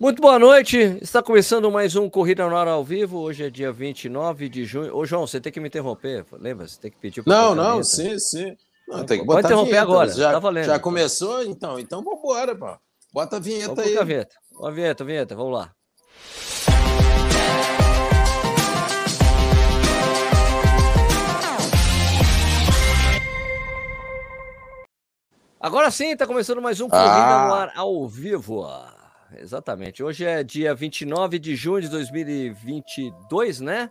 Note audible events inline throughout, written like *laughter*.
Muito boa noite. Está começando mais um Corrida na Hora ao vivo. Hoje é dia 29 de junho. Ô, João, você tem que me interromper. Lembra? Você tem que pedir para Não, não, sim, sim. Não, tem que Pode interromper agora. Já, tá valendo. Já começou? Então, então vamos embora, pô. Bota a vinheta vamos aí. A vinheta. A vinheta, a vinheta, vamos lá. Agora sim, está começando mais um Corrida ah. no Ar ao vivo exatamente. Hoje é dia 29 de junho de 2022, né?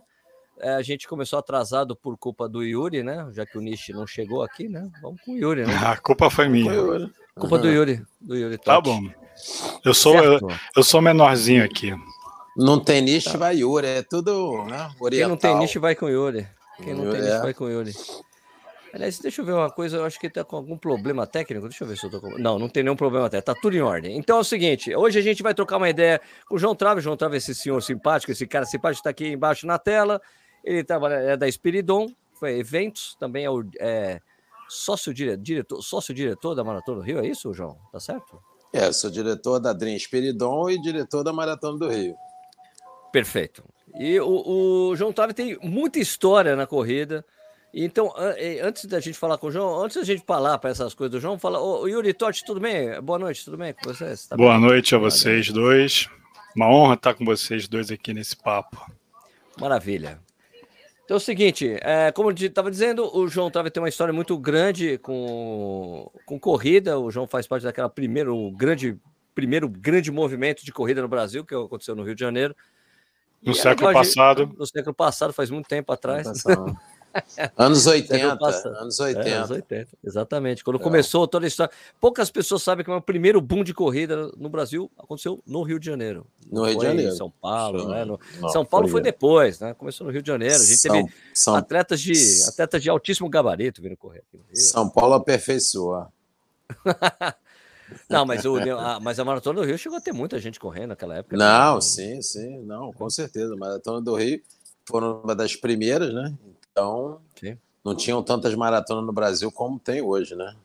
É, a gente começou atrasado por culpa do Yuri, né? Já que o Nishi não chegou aqui, né? Vamos com o Yuri, né? A culpa foi minha. Culpa do Yuri. Do Yuri tá bom. Eu sou, eu, eu, sou menorzinho aqui. Não tem Nishi, tá. vai Yuri. É tudo, né? Oriental. Quem não tem Nishi, vai com Yuri. Quem não tem é. Nishi, vai com Yuri. Aliás, deixa eu ver uma coisa, eu acho que está com algum problema técnico. Deixa eu ver se eu tô com. Não, não tem nenhum problema técnico, tá tudo em ordem. Então é o seguinte: hoje a gente vai trocar uma ideia com o João Trave. O João Trave, esse senhor simpático, esse cara simpático, está aqui embaixo na tela. Ele trabalha é da Espiridon, foi eventos, também é o é, sócio, diretor, sócio diretor da Maratona do Rio, é isso, João? Tá certo? É, sou diretor da Dream Espiridon e diretor da Maratona do Rio. Perfeito. E o, o João Trave tem muita história na corrida. Então, antes da gente falar com o João, antes da gente falar para essas coisas do João, fala, ô, Yuri Totti, tudo bem? Boa noite, tudo bem com vocês? Tá Boa bem? noite a vocês dois. Uma honra estar com vocês dois aqui nesse papo. Maravilha. Então é o seguinte, é, como eu estava dizendo, o João estava tem uma história muito grande com, com corrida. O João faz parte daquela primeiro grande primeiro grande movimento de corrida no Brasil que aconteceu no Rio de Janeiro. No e século passado. No século passado, faz muito tempo atrás. Anos 80, anos 80. É, anos 80. Exatamente. Quando é. começou toda a história. Poucas pessoas sabem que o primeiro boom de corrida no Brasil aconteceu no Rio de Janeiro. No Rio de Janeiro. São Paulo, né? No... Não, São Paulo foi, foi depois, né? Começou no Rio de Janeiro. A gente São, teve São... atletas, de, atletas de altíssimo gabarito vindo correr aqui no Rio. São Paulo aperfeiçoa. *laughs* Não, mas, o, a, mas a Maratona do Rio chegou a ter muita gente correndo naquela época. Né? Não, né? sim, sim, não, com certeza. A Maratona do Rio foram uma das primeiras, né? Então, Sim. não tinham tantas maratonas no Brasil como tem hoje, né?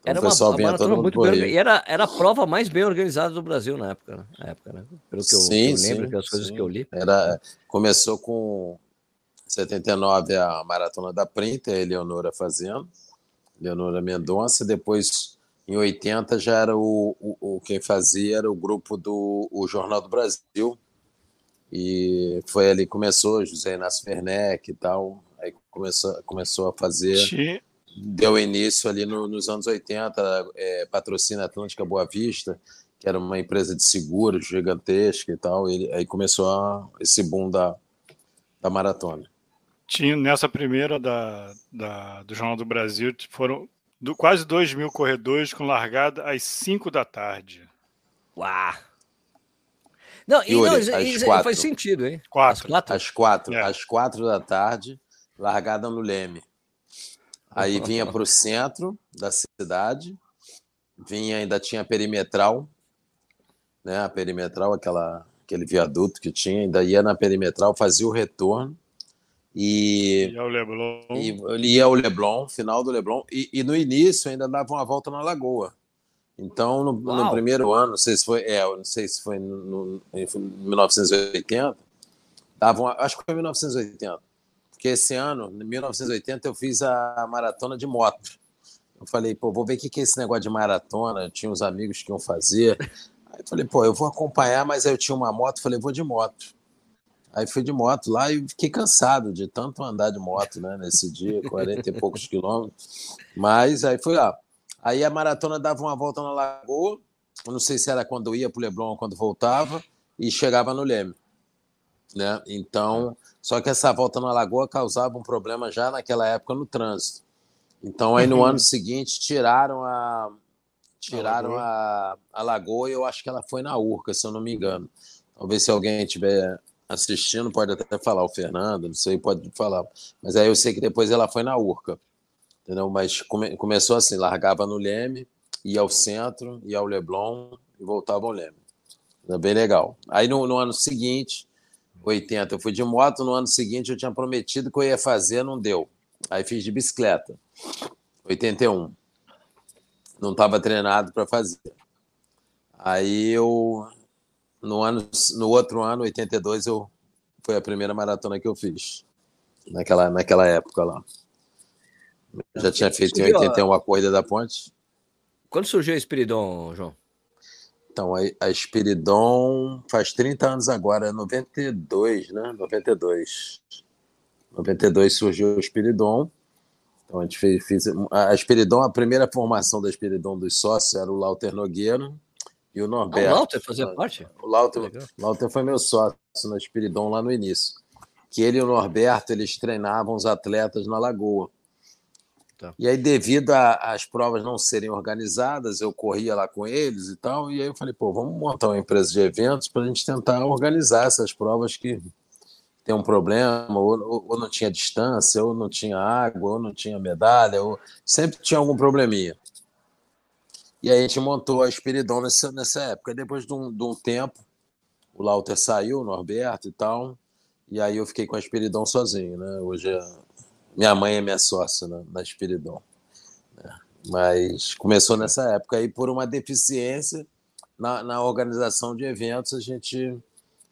Então, era uma, uma maratona muito bem e era, era a prova mais bem organizada do Brasil na época, né? Na época, né? Pelo que eu, sim, eu lembro, sim, pelas coisas sim. que eu li. Era, começou com 79 a maratona da Print, a Eleonora fazendo, Eleonora Mendonça, depois em 80 já era o, o, o, quem fazia era o grupo do o Jornal do Brasil, e foi ali que começou, José Inácio Werneck e tal. Aí começou, começou a fazer. Sim. Deu início ali no, nos anos 80, é, patrocina Atlântica Boa Vista, que era uma empresa de seguros gigantesca e tal. E aí começou a, esse boom da, da maratona. Tinha nessa primeira da, da, do Jornal do Brasil, foram do, quase 2 mil corredores com largada às 5 da tarde. Uau! Não, e, não, isso, quatro, faz sentido, hein? Quatro. Às quatro? Às quatro, é. às quatro da tarde, largada no Leme. Aí vinha para o centro da cidade, vinha, ainda tinha a perimetral, né? A perimetral, aquela, aquele viaduto que tinha, ainda ia na perimetral, fazia o retorno. E ia o Leblon. E, ia o Leblon, final do Leblon. E, e no início ainda dava uma volta na Lagoa. Então, no, no, primeiro ano, não sei se foi, é, não sei se foi no, em 1980, davam, acho que foi 1980, porque esse ano, em 1980, eu fiz a maratona de moto. Eu falei, pô, vou ver o que é esse negócio de maratona. Tinha uns amigos que iam fazer. Aí eu falei, pô, eu vou acompanhar, mas aí eu tinha uma moto, falei, vou de moto. Aí fui de moto lá e fiquei cansado de tanto andar de moto, né, nesse dia, 40 e poucos quilômetros. Mas aí fui lá. Aí a maratona dava uma volta na Lagoa, não sei se era quando ia para o Leblon ou quando voltava, e chegava no Leme. Né? Então, só que essa volta na Lagoa causava um problema já naquela época no trânsito. Então, aí no uhum. ano seguinte, tiraram a tiraram a, a Lagoa e eu acho que ela foi na Urca, se eu não me engano. Talvez se alguém estiver assistindo, pode até falar, o Fernando, não sei, pode falar. Mas aí eu sei que depois ela foi na Urca entendeu? Mas come, começou assim, largava no Leme, ia ao centro, ia ao Leblon e voltava ao Leme. Era bem legal. Aí no, no, ano seguinte, 80, eu fui de moto, no ano seguinte eu tinha prometido que eu ia fazer, não deu. Aí fiz de bicicleta, 81. Não estava treinado para fazer. Aí eu no, ano, no outro ano, 82, eu, foi a primeira maratona que eu fiz. Naquela, naquela época lá. Já tinha feito em 81 a corrida da ponte. Quando surgiu a Espiridon, João? Então, a, a Espiridon faz 30 anos agora, é 92, né? 92. 92 surgiu o Espiridon. Então, a gente fez, fez a Espiridon, a primeira formação da Espiridon dos sócios era o Lauter Nogueira e o Norberto. Ah, o Lauter fazia parte? O Lauter, Lauter foi meu sócio na Espiridon lá no início. Que ele e o Norberto, eles treinavam os atletas na Lagoa. Tá. E aí, devido às provas não serem organizadas, eu corria lá com eles e tal, e aí eu falei, pô, vamos montar uma empresa de eventos para a gente tentar organizar essas provas que tem um problema, ou, ou, não tinha distância, ou não tinha água, ou não tinha medalha, ou sempre tinha algum probleminha. E aí a gente montou a Espiridon nessa, nessa época. Depois de um, de um tempo, o Lauter saiu, o Norberto e tal, e aí eu fiquei com a Espiridon sozinho, né? Hoje minha mãe é minha sócia na, na Espiridon. Né? Mas começou nessa época aí por uma deficiência na, na organização de eventos a gente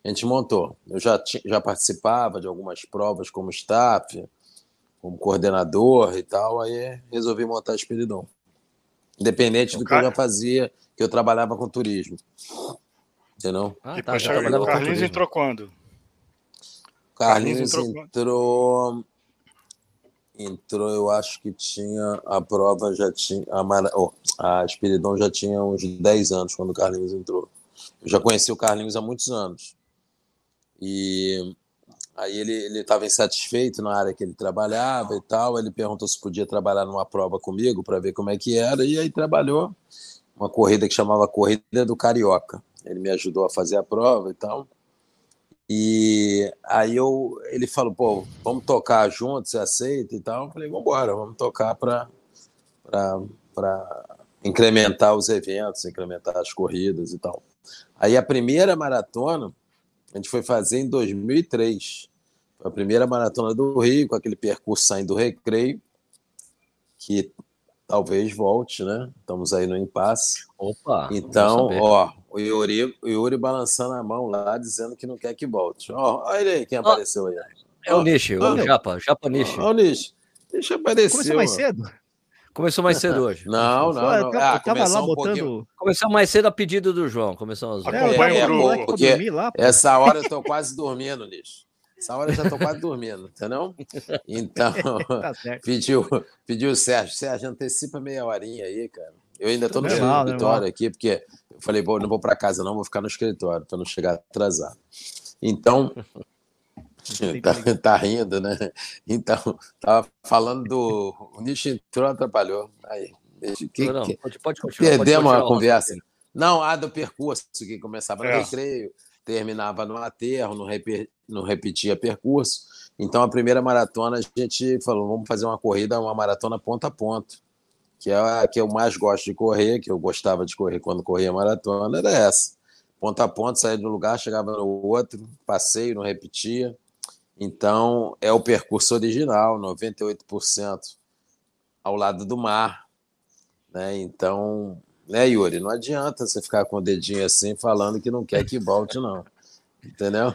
a gente montou. Eu já, já participava de algumas provas como staff, como coordenador e tal, aí resolvi montar a Espiridon. Independente do que eu já fazia, que eu trabalhava com turismo. Entendeu? Ah, e tá, o Carlinhos entrou quando? Carlinhos, Carlinhos entrou, entrou entrou, eu acho que tinha a prova já tinha a, Mara, oh, a Espiridon já tinha uns 10 anos quando o Carlinhos entrou. Eu já conheci o Carlinhos há muitos anos. E aí ele estava insatisfeito na área que ele trabalhava e tal. Ele perguntou se podia trabalhar numa prova comigo para ver como é que era. E aí trabalhou uma corrida que chamava Corrida do Carioca. Ele me ajudou a fazer a prova e tal. E aí eu, ele falou, pô, vamos tocar juntos, você aceita e tal? Eu falei, vamos embora, vamos tocar para incrementar os eventos, incrementar as corridas e tal. Aí a primeira maratona a gente foi fazer em 2003. Foi a primeira maratona do Rio, com aquele percurso saindo do recreio, que talvez volte, né? Estamos aí no impasse. Opa! Então, ó, o Yuri, o Yuri balançando a mão lá, dizendo que não quer que volte. Ó, olha ele aí, quem apareceu aí. É o Nishi, o Japa, Japa Nishi. Ó, o Nishi. Nishi apareceu. Começou mais cedo? Começou mais cedo hoje. *laughs* Não, não, não. Eu, ah, tava lá um botando. Pouquinho... Começou mais cedo a pedido do João. Começou às é, é, é, porque lá, essa hora eu tô quase dormindo, Nishi. Essa hora eu já tô quase dormindo, entendeu? Então, *laughs* tá pediu, pediu o Sérgio. Sérgio, antecipa meia horinha aí, cara. Eu ainda tô no escritório aqui, porque eu falei, bom, não vou para casa não, vou ficar no escritório para não chegar atrasado. Então, *laughs* tá, tá, rindo, né? Então, tava falando do. O nicho entrou, atrapalhou. Aí, que, não. Pode, pode continuar. Perdemos a conversa. Não, a do percurso, que começava no é. recreio, terminava no aterro, não, rep... não repetia percurso. Então, a primeira maratona, a gente falou, vamos fazer uma corrida, uma maratona ponto a ponto que é a que eu mais gosto de correr, que eu gostava de correr quando corria maratona, era essa. Ponta a ponta, saía de um lugar, chegava no outro, passeio, não repetia. Então, é o percurso original, 98% ao lado do mar. Né? Então, né, Yuri? Não adianta você ficar com o dedinho assim falando que não quer que volte, não. Entendeu?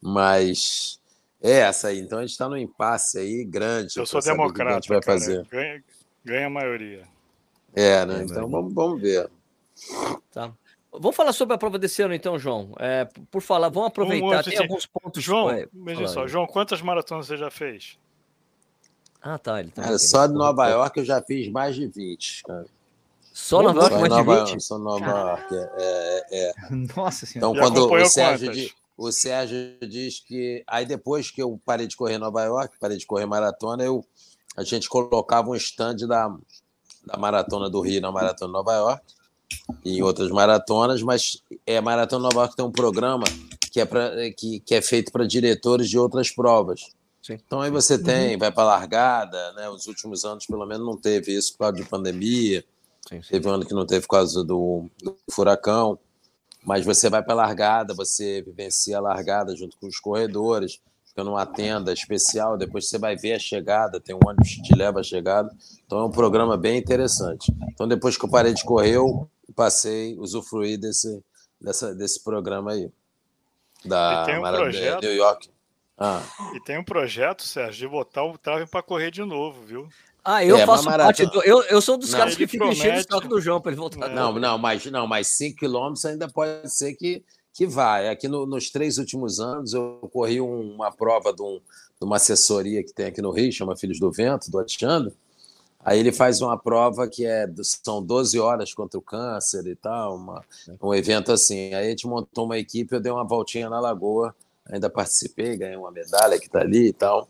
Mas é essa aí. Então, a gente está no impasse aí grande. Eu sou democrata. a gente vai cara. fazer. Ganha, a maioria. É, né? Então vamos, vamos ver. Tá. Vamos falar sobre a prova desse ano, então, João. É, por falar, vamos aproveitar. Um Tem alguns pontos. João, veja só, João, quantas maratonas você já fez? Ah, tá. Ele tá só de Nova York eu já fiz mais de 20. Cara. Só Nova York, mais de 20? York, só Nova York. É, é, é. *laughs* Nossa Senhora. Então, quando o Sérgio, diz, o Sérgio diz que. Aí, depois que eu parei de correr em Nova York, parei de correr maratona, eu a gente colocava um stand da, da Maratona do Rio na Maratona de Nova York e em outras maratonas, mas é, a Maratona Nova York tem um programa que é, pra, que, que é feito para diretores de outras provas. Sim. Então aí você tem, vai para largada, né? Os últimos anos, pelo menos, não teve isso por causa de pandemia. Sim, sim. Teve um ano que não teve por causa do, do furacão. Mas você vai para largada, você vivencia a largada junto com os corredores fica numa tenda especial, depois você vai ver a chegada, tem um ônibus que te leva a chegada. Então é um programa bem interessante. Então depois que eu parei de correr, eu passei, usufruí desse, dessa, desse programa aí. Da um projeto... New York. Ah. E tem um projeto, Sérgio, de botar o Trave para correr de novo, viu? Ah, eu é, faço parte do. Eu, eu sou dos não, caras que ficam enchendo o estoque do João para ele voltar. É. Não, não, mas não, mas 5 quilômetros ainda pode ser que, que vai. Aqui no, nos três últimos anos eu corri um, uma prova de, um, de, uma assessoria que tem aqui no Rio, chama Filhos do Vento, do Alexandre. Aí ele faz uma prova que é são 12 horas contra o câncer e tal, uma, um evento assim. Aí a gente montou uma equipe, eu dei uma voltinha na lagoa, ainda participei, ganhei uma medalha que está ali e tal.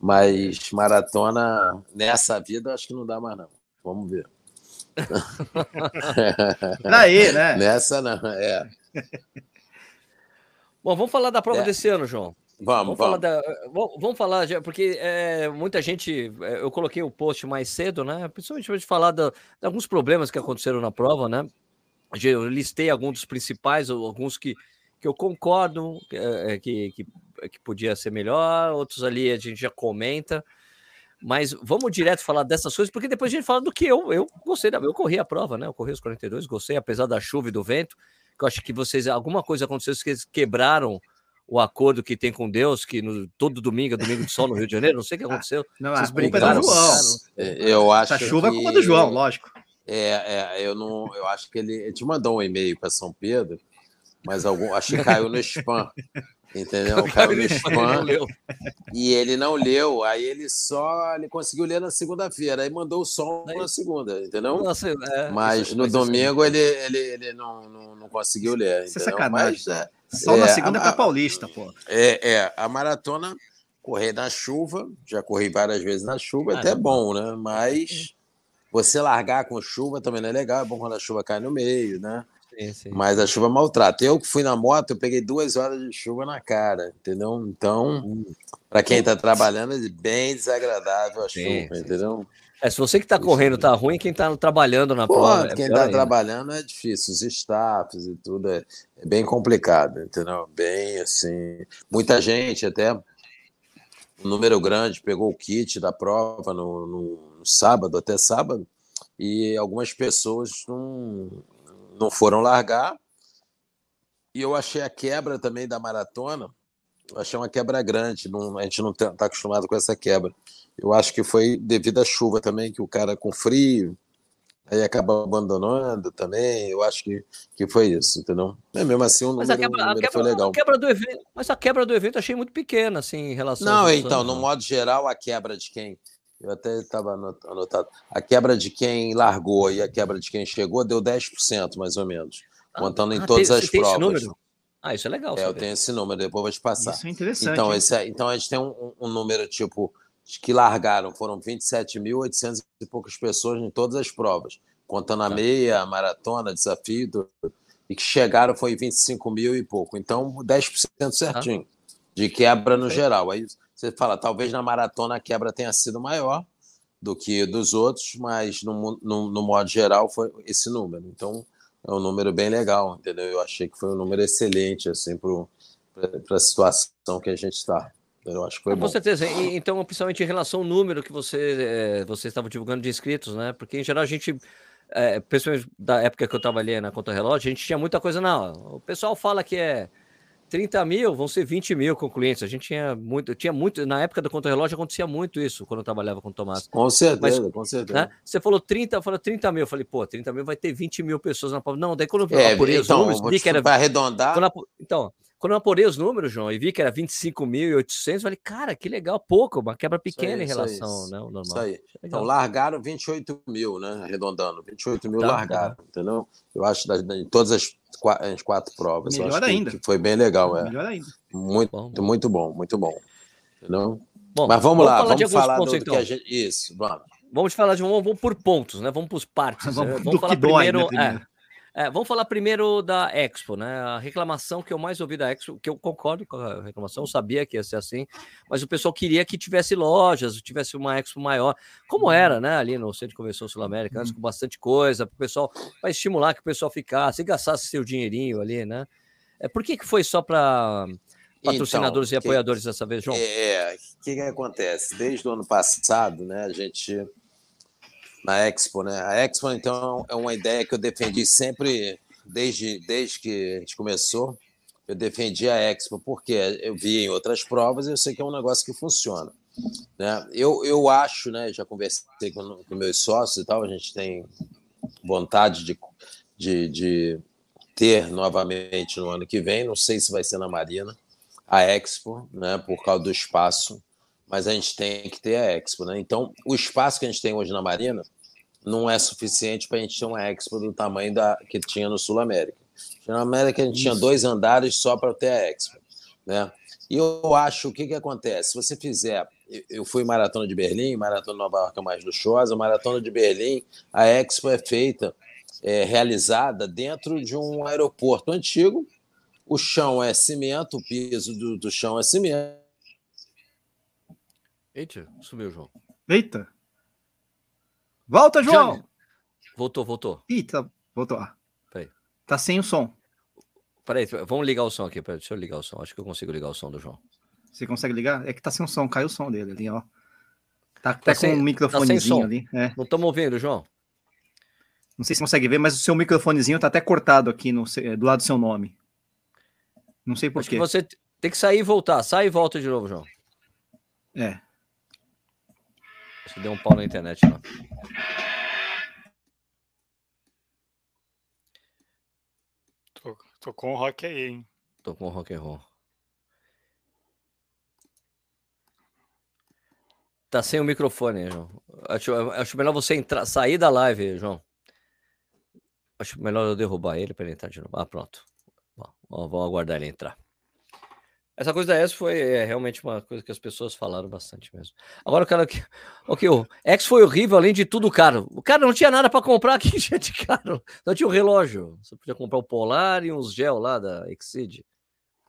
Mas maratona nessa vida acho que não dá mais, não. Vamos ver. Daí, né? *laughs* Nessa não, é. Bom, vamos falar da prova é. desse ano, João. Vamos, vamos, vamos. Falar da, vamos falar, já, porque é, muita gente. É, eu coloquei o post mais cedo, né? Principalmente para falar da, de alguns problemas que aconteceram na prova, né? Eu listei alguns dos principais, alguns que, que eu concordo é, é, que, que, que podia ser melhor, outros ali a gente já comenta. Mas vamos direto falar dessas coisas, porque depois a gente fala do que eu, eu gostei, eu corri a prova, né? Eu corri os 42, gostei, apesar da chuva e do vento, que eu acho que vocês, alguma coisa aconteceu, que eles quebraram o acordo que tem com Deus, que no, todo domingo é domingo de sol no Rio de Janeiro, não sei o que *laughs* ah, aconteceu. Não, Vocês brigaram. É do João. É, eu acho Essa chuva que... é culpa do João, lógico. É, é, eu não, eu acho que ele, ele te mandou um e-mail para São Pedro, mas algum, acho que caiu no spam. *laughs* Entendeu? Caiu no spam e ele não leu. Aí ele só ele conseguiu ler na segunda-feira. Aí mandou o som na segunda, entendeu? Nossa, é, mas no domingo ele, ele, ele não, não, não conseguiu ler. Isso é sacanagem. Mas, é, só é, na segunda a, é para Paulista, pô. É, é, a maratona correr na chuva, já corri várias vezes na chuva, ah, até é bom, né? Mas você largar com chuva também não é legal, é bom quando a chuva cai no meio, né? Sim, sim. Mas a chuva maltrata. Eu que fui na moto, eu peguei duas horas de chuva na cara, entendeu? Então, hum. para quem está trabalhando, é bem desagradável a sim, chuva, entendeu? É, se você que está correndo tá ruim, quem está trabalhando na Pô, prova. É quem está trabalhando é difícil, os staffs e tudo é, é, bem complicado, entendeu? Bem assim. Muita gente, até um número grande, pegou o kit da prova no, no, no sábado, até sábado, e algumas pessoas não, não foram largar. E eu achei a quebra também da maratona, eu achei uma quebra grande, não, a gente não está tá acostumado com essa quebra. Eu acho que foi devido à chuva também, que o cara com frio, aí acaba abandonando também. Eu acho que, que foi isso, entendeu? É mesmo assim, o número, mas a quebra, a quebra, foi legal. A quebra do evento, mas a quebra do evento eu achei muito pequena, assim, em relação. Não, então, no modo geral, a quebra de quem. Eu até estava anotado. A quebra de quem largou e a quebra de quem chegou deu 10%, mais ou menos. Ah, contando em ah, todas tem, as provas. Ah, isso é legal. É, eu tenho esse número, depois vou te passar. Isso é interessante. Então, esse é, então a gente tem um, um número tipo que largaram, foram 27.800 e poucas pessoas em todas as provas, contando a tá. meia, a maratona, desafio, e que chegaram foi 25 mil e pouco. Então, 10% tá. certinho de quebra no geral. Aí você fala, talvez na maratona a quebra tenha sido maior do que dos outros, mas no, no, no modo geral foi esse número. Então, é um número bem legal, entendeu? Eu achei que foi um número excelente, assim, para a situação que a gente está. Eu acho que foi ah, Com certeza. E, então, principalmente em relação ao número que você, é, você estava divulgando de inscritos, né? Porque, em geral, a gente, é, principalmente da época que eu trabalhei na conta relógio, a gente tinha muita coisa, não. O pessoal fala que é 30 mil, vão ser 20 mil concluintes. A gente tinha muito, tinha muito, na época do contra-relógio acontecia muito isso quando eu trabalhava com o Tomás. Com certeza, Mas, com certeza. Né, você falou 30, falou 30 mil. Eu falei, pô, 30 mil vai ter 20 mil pessoas na prova. Não, daí quando eu é, apurei então, os números, vi que era. Para arredondar. Quando, então, quando eu apurei os números, João, e vi que era 25.800, falei, cara, que legal, pouco, uma quebra pequena aí, em relação isso, né, ao normal. Isso aí. Então, largaram 28 mil, né? Arredondando, 28 mil tá, largaram, tá. entendeu? Eu acho em todas as quatro, as quatro provas. Melhor ainda. Que, foi bem legal, é. Melhor ainda. Muito, bom, muito bom, muito bom. Entendeu? Bom, Mas vamos, vamos lá, falar vamos falar pontos, do, então. que a gente. Isso, vamos. Vamos falar de vamos, vamos por pontos, né? Vamos por partes. vamos, vamos falar primeiro. Dói, né, primeiro. É, é, vamos falar primeiro da Expo, né? A reclamação que eu mais ouvi da Expo, que eu concordo com a reclamação, eu sabia que ia ser assim, mas o pessoal queria que tivesse lojas, tivesse uma Expo maior, como era, né? Ali no Centro de Convenção Sul-América, com bastante coisa, para o pessoal, para estimular que o pessoal ficasse, gastasse seu dinheirinho ali, né? É, por que, que foi só para patrocinadores então, e apoiadores que, dessa vez, João? É, o que, que acontece? Desde o ano passado, né, a gente na Expo, né? A Expo, então, é uma ideia que eu defendi sempre desde, desde que a gente começou, eu defendi a Expo, porque eu vi em outras provas e eu sei que é um negócio que funciona. Né? Eu, eu acho, né, já conversei com, com meus sócios e tal, a gente tem vontade de, de, de ter novamente no ano que vem, não sei se vai ser na Marina, a Expo, né, por causa do espaço, mas a gente tem que ter a Expo. Né? Então, o espaço que a gente tem hoje na Marina não é suficiente para a gente ter uma Expo do tamanho da que tinha no Sul América. Na América a gente Isso. tinha dois andares só para ter a Expo. Né? E eu acho o que, que acontece. Se você fizer. Eu fui maratona de Berlim, maratona de Nova York é mais luxuosa, maratona de Berlim, a Expo é feita, é, realizada dentro de um aeroporto antigo. O chão é cimento, o piso do, do chão é cimento. Eita, sumiu, João. Eita! Volta, João! Voltou, voltou. Eita, voltou. Peraí. Tá sem o som. Peraí, vamos ligar o som aqui. Peraí, deixa eu ligar o som. Acho que eu consigo ligar o som do João. Você consegue ligar? É que tá sem o som, caiu o som dele ali, ó. Tá, tá, tá com um microfonezinho tá ali. É. Não estamos ouvindo, João? Não sei se consegue ver, mas o seu microfonezinho tá até cortado aqui no, do lado do seu nome. Não sei porquê. Você tem que sair e voltar. Sai e volta de novo, João. É. Você deu um pau na internet lá. Tô com o rock aí, hein? Tô com o rock and roll. Tá sem o microfone, João. Acho, acho melhor você entrar, sair da live, João. Acho melhor eu derrubar ele para ele entrar de novo. Ah, pronto. Bom, vamos aguardar ele entrar. Essa coisa da X foi é, realmente uma coisa que as pessoas falaram bastante mesmo. Agora o cara que. Ok, o X foi horrível, além de tudo caro. O cara não tinha nada para comprar *laughs* aqui, tinha de caro. Só tinha um relógio. Você podia comprar o Polar e uns gel lá da Exceed.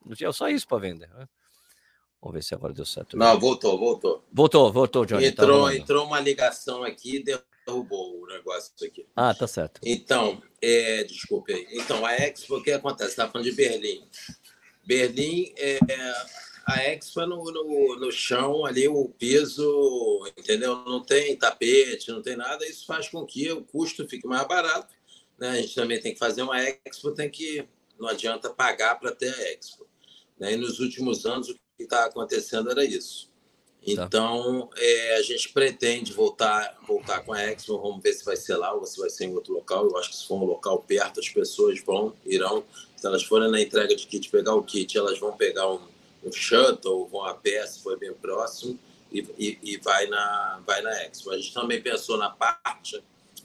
Não tinha só isso para vender. Né? Vamos ver se agora deu certo. Não, voltou, voltou. Voltou, voltou, Johnny. Tá entrou, tá entrou uma ligação aqui e derrubou o negócio aqui. Ah, tá certo. Então, é, desculpe aí. Então, a Expo, o que acontece? Você tá falando de Berlim. Berlim, é, a Expo é no, no, no, chão ali, o piso, entendeu? Não tem tapete, não tem nada. Isso faz com que o custo fique mais barato. Né? A gente também tem que fazer uma Expo, tem que. Não adianta pagar para ter a Expo. Né? E nos últimos anos, o que está acontecendo era isso. Tá. Então, tá. é, a gente pretende voltar, voltar com a Expo. Vamos ver se vai ser lá ou se vai ser em outro local. Eu acho que se for um local perto, as pessoas vão, irão se elas forem na entrega de kit pegar o kit, elas vão pegar um, um shuttle, vão a pé, se for bem próximo, e, e, e, vai, na, vai na Expo. A gente também pensou na parte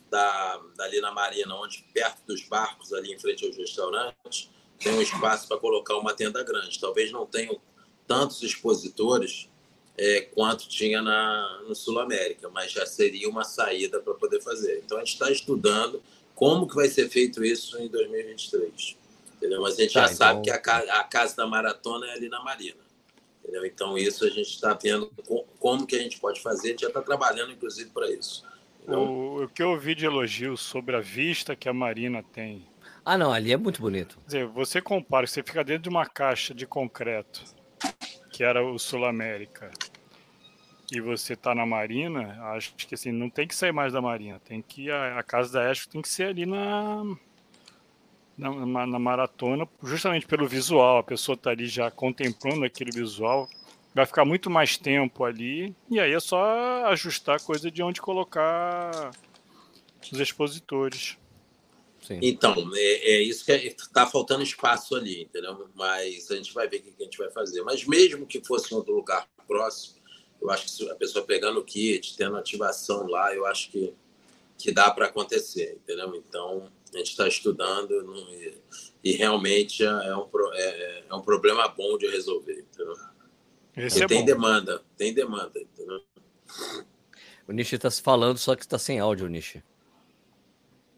da, dali na Marina, onde perto dos barcos, ali em frente aos restaurantes, tem um espaço para colocar uma tenda grande. Talvez não tenham tantos expositores é, quanto tinha na, no Sul América, mas já seria uma saída para poder fazer. Então a gente está estudando como que vai ser feito isso em 2023 entendeu? Mas a gente tá, já então... sabe que a, a, casa da maratona é ali na Marina, entendeu? Então isso a gente está vendo como que a gente pode fazer, a gente já está trabalhando inclusive para isso. O, o, que eu ouvi de elogio sobre a vista que a Marina tem. Ah, não, ali é muito bonito. Quer dizer, você compara, você fica dentro de uma caixa de concreto, que era o Sul América, e você tá na Marina, acho que assim, não tem que sair mais da Marina, tem que a, a casa da Esco tem que ser ali na na, na, maratona, justamente pelo visual. A pessoa está ali já contemplando aquele visual, vai ficar muito mais tempo ali, e aí é só ajustar a coisa de onde colocar os expositores. Sim. Então, é, é, isso que está é, faltando espaço ali, entendeu? Mas a gente vai ver o que a gente vai fazer. Mas mesmo que fosse em outro lugar próximo, eu acho que a pessoa pegando o kit, tendo ativação lá, eu acho que, que dá para acontecer, entendeu? Então, a gente está estudando não, e, e, realmente é, é um, é, é, um problema bom de resolver. Entendeu? Esse é tem bom. demanda, tem demanda. Entendeu? O Nishi está falando, só que está sem áudio, Nishi.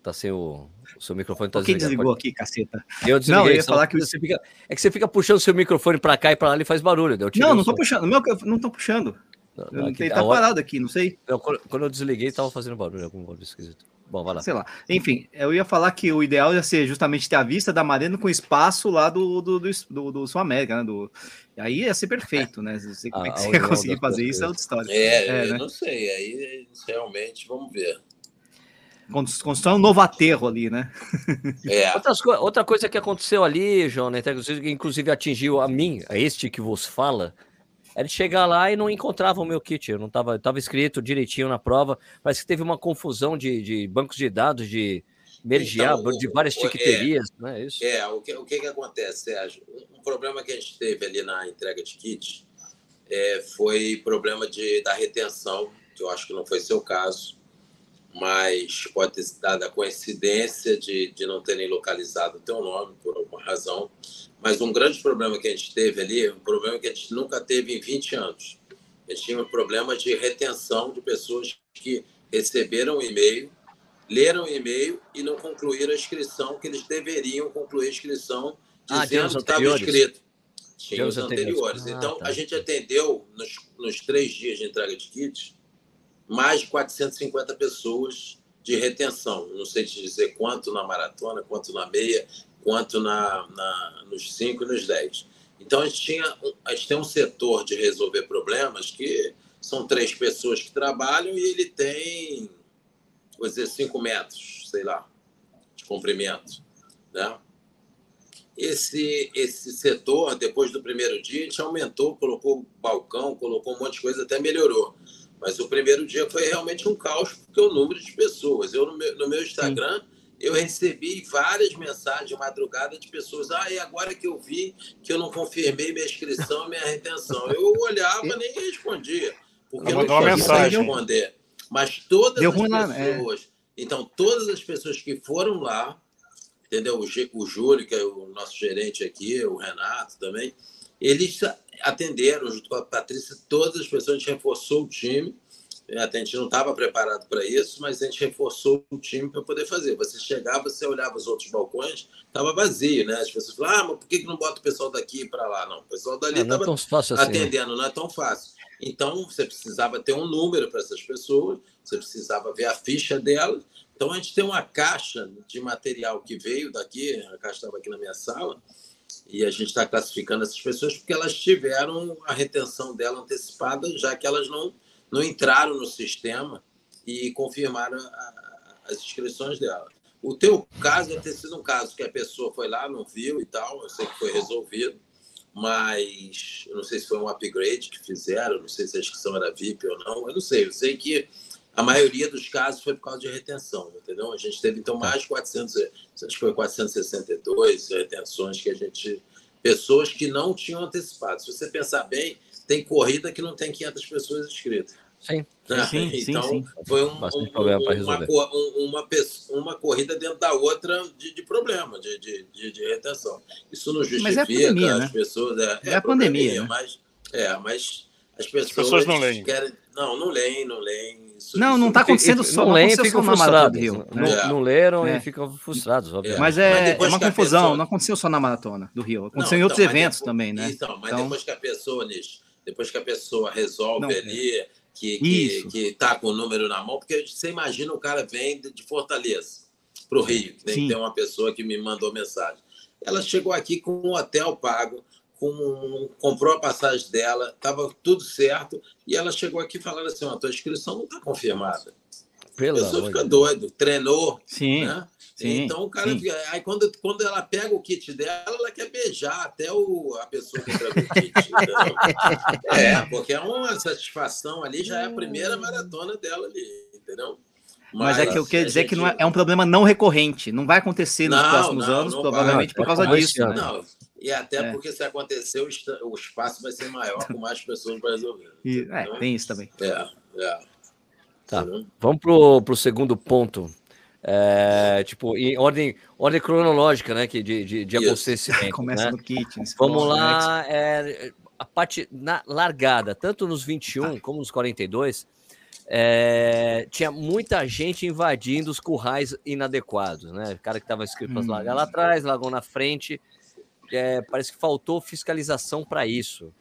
Tá sem o, o seu microfone tá Quem desligou Pode... aqui, caceta? Eu desliguei. Não, eu ia falar que você fica, é que você fica puxando o seu microfone para cá e para lá e faz barulho. Não, não tô puxando. Meu, não tô puxando. Não, não, ele tá hora... parado aqui, não sei. Não, quando, quando, eu desliguei, tava fazendo barulho, algum barulho esquisito. Bom, vai lá. Sei lá. Enfim, eu ia falar que o ideal ia ser justamente ter a vista da Marina com espaço lá do, do, do, do, do Sul América, né? Do... Aí ia ser perfeito, né? Não sei *laughs* como é que você ia conseguir fazer isso, é outra história. É, é eu né? não sei. Aí realmente vamos ver. Construção um novo aterro ali, né? *laughs* É. Outras, outra coisa que aconteceu ali, João, né, que inclusive atingiu a mim, a este que vos fala, era chegar lá e não encontrava o meu kit. Eu não estava tava escrito direitinho na prova. Parece que teve uma confusão de, de bancos de dados, de mergear então, de várias tiqueterias, é, né? Isso. É, o que, o que, que acontece, Sérgio? Um, um problema que a gente teve ali na entrega de kit é, foi problema de, da retenção, que eu acho que não foi seu caso, mas pode ter dado a coincidência de, de não terem localizado o teu nome por alguma razão. Mas um grande problema que a gente teve ali, um problema que a gente nunca teve em 20 anos. A gente tinha um problema de retenção de pessoas que receberam o e-mail, leram o e-mail e não concluíram a inscrição, que eles deveriam concluir a inscrição ah, dizendo ah, que estava escrito. Tinha os anteriores. Ah, então, tá. a gente atendeu nos, nos três dias de entrega de kits mais de 450 pessoas de retenção. Não sei te dizer quanto na maratona, quanto na meia, quanto na, na, nos 5 e nos 10. Então, a gente, tinha, a gente tem um setor de resolver problemas que são três pessoas que trabalham e ele tem, vou dizer, 5 metros, sei lá, de comprimento. Né? Esse, esse setor, depois do primeiro dia, a gente aumentou, colocou balcão, colocou um monte de coisa, até melhorou. Mas o primeiro dia foi realmente um caos, porque o número de pessoas. Eu, no meu, no meu Instagram, Sim. eu recebi várias mensagens de madrugada de pessoas. Ah, e agora que eu vi que eu não confirmei minha inscrição, minha retenção. Eu olhava *laughs* nem respondia. Porque eu não tinha mensagem. responder. Mas todas Deu as pessoas. é. Então, todas as pessoas que foram lá, entendeu? O, o Júlio, que é o nosso gerente aqui, o Renato também, eles atenderam, junto com a Patrícia, todas as pessoas, a gente reforçou o time. É, a gente não estava preparado para isso, mas a gente reforçou o time para poder fazer. Você chegava, você olhava os outros balcões, estava vazio, né? As pessoas falavam, ah, mas por que não bota o pessoal daqui para lá? Não, o pessoal dali estava é, é assim, né? atendendo, né? não é tão fácil. Então, você precisava ter um número para essas pessoas, você precisava ver a ficha delas. Então, a gente tem uma caixa de material que veio daqui, a caixa estava aqui na minha sala, e a gente está classificando essas pessoas porque elas tiveram a retenção dela antecipada, já que elas não, não entraram no sistema e confirmaram a, as inscrições dela. O teu caso deve ter sido um caso que a pessoa foi lá, não viu e tal, eu sei que foi resolvido, mas eu não sei se foi um upgrade que fizeram, não sei se a inscrição era VIP ou não, eu não sei, eu sei que a maioria dos casos foi por causa de retenção, entendeu? A gente teve, então, mais de 400, acho que foi 462 retenções que a gente... Pessoas que não tinham antecipado. Se você pensar bem, tem corrida que não tem 500 pessoas inscritas. Sim, né? sim, então, sim, sim. foi um, um, uma, uma, uma, corrida dentro da outra de, de problema, de, de, de, retenção. Isso não justifica mas é pandemia, né? as pessoas. É, é, é a pandemia, pandemia né? mas, é, mas as pessoas, as pessoas não leem. Querem, não, não leem, não leem isso, não, não está acontecendo só, não, leem, ficam frustrados. Rio, não, né? não, leram é. e ficam frustrados, obviamente. Mas é, mas é uma confusão, pessoa... não aconteceu só na maratona do Rio, aconteceu não, em outros então, eventos depois, também, né? Então, mas então... depois que a pessoa, depois que a pessoa resolve é. ali, que, que, que tá com o número na mão, porque você imagina o cara vem de Fortaleza para o Rio, tem, tem uma pessoa que me mandou mensagem. Ela chegou aqui com um hotel pago, com, comprou a passagem dela, estava tudo certo, e ela chegou aqui falando assim: a tua inscrição não está confirmada. Pelo a pessoa fica doido, treinou. Sim. Né? Sim, então o cara fica, aí quando, quando ela pega o kit dela, ela quer beijar até o, a pessoa que entregou o kit. *laughs* é, porque é uma satisfação ali, já é a primeira maratona dela ali, entendeu? Mas, Mas é que eu quero dizer gente... que não é, é, um problema não recorrente, não vai acontecer nos não, próximos não, anos, não provavelmente vai. por causa disso. Né? Não, e até é. porque se acontecer, o espaço vai ser maior com mais pessoas para resolver. E, é, tem isso também. É, é. Tá. Uhum. Vamos pro, pro segundo ponto. É, tipo, em ordem, ordem cronológica, né? Que de, de, de abastecimento. *laughs* Começa né? no kit. Vamos lá. É, a parte na largada, tanto nos 21 como nos 42, é, tinha muita gente invadindo os currais inadequados, né? O cara que estava escrito para hum. largar lá atrás, largou na frente é, parece que faltou fiscalização para isso,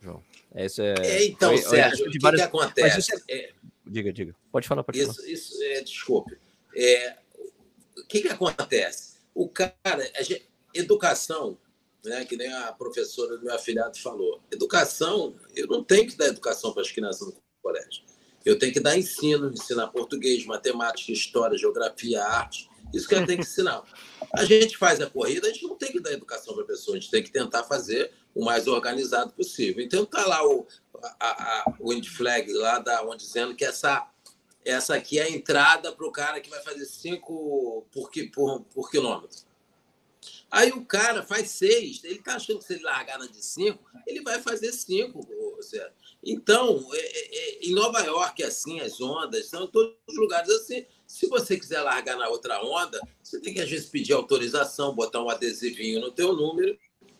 João. Esse é, é, então, foi, Sérgio, o que, várias... que acontece? É... É... Diga, diga. Pode falar, pode isso, falar. Isso, é, desculpe. É, o que, que acontece? O cara, gente, educação, né, que nem a professora do meu afilhado falou, educação, eu não tenho que dar educação para as crianças no colégio. Eu tenho que dar ensino, ensinar português, matemática, história, geografia, arte. Isso que eu tenho que ensinar. A gente faz a corrida, a gente não tem que dar educação para a pessoa, a gente tem que tentar fazer o mais organizado possível. Então tá lá o, a, a, o flag lá da onde dizendo que essa essa aqui é a entrada para o cara que vai fazer 5 por, por, por quilômetro. Aí o cara faz seis, ele está achando que se ele largar na de cinco, ele vai fazer cinco. Então, é, é, é, em Nova York, assim, as ondas, são em todos os lugares assim. Se você quiser largar na outra onda, você tem que, às vezes, pedir autorização, botar um adesivinho no teu número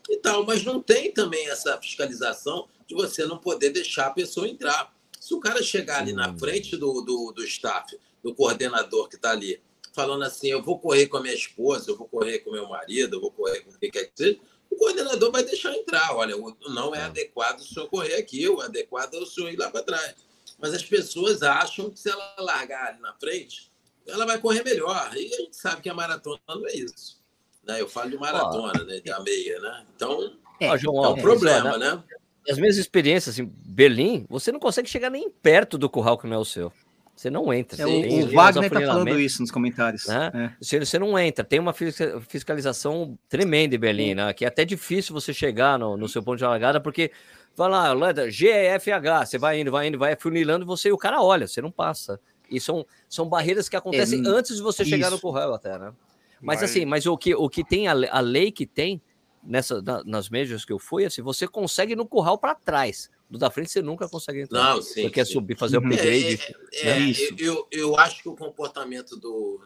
e tal. Mas não tem também essa fiscalização de você não poder deixar a pessoa entrar. Se o cara chegar ali na frente do, do, do staff, do coordenador que está ali, falando assim: eu vou correr com a minha esposa, eu vou correr com meu marido, eu vou correr com quem quer que seja, o coordenador vai deixar entrar. Olha, não é adequado o senhor correr aqui, o adequado é o senhor ir lá para trás. Mas as pessoas acham que se ela largar ali na frente, ela vai correr melhor. E a gente sabe que a maratona não é isso. Né? Eu falo de maratona, né? da meia, né? Então, é, João, é um problema, né? As minhas experiências em Berlim, você não consegue chegar nem perto do curral que não é o seu. Você não entra. É, o, o Wagner está falando isso nos comentários. Né? É. Você, você, não entra. Tem uma fiscalização tremenda em Berlim, né? que é até difícil você chegar no, no seu ponto de largada, porque fala lá, GFH, você vai indo, vai indo, vai funilando você e o cara olha, você não passa. E são, são barreiras que acontecem é, antes de você chegar isso. no curral até, né? Mas, mas, assim, mas o que, o que tem, a, a lei que tem nessa, na, nas majors que eu fui, assim, você consegue no curral para trás. Do da frente você nunca consegue entrar. Não, sim. Você quer subir, fazer o uhum. upgrade. É, é, né? é, eu, eu acho que o comportamento do,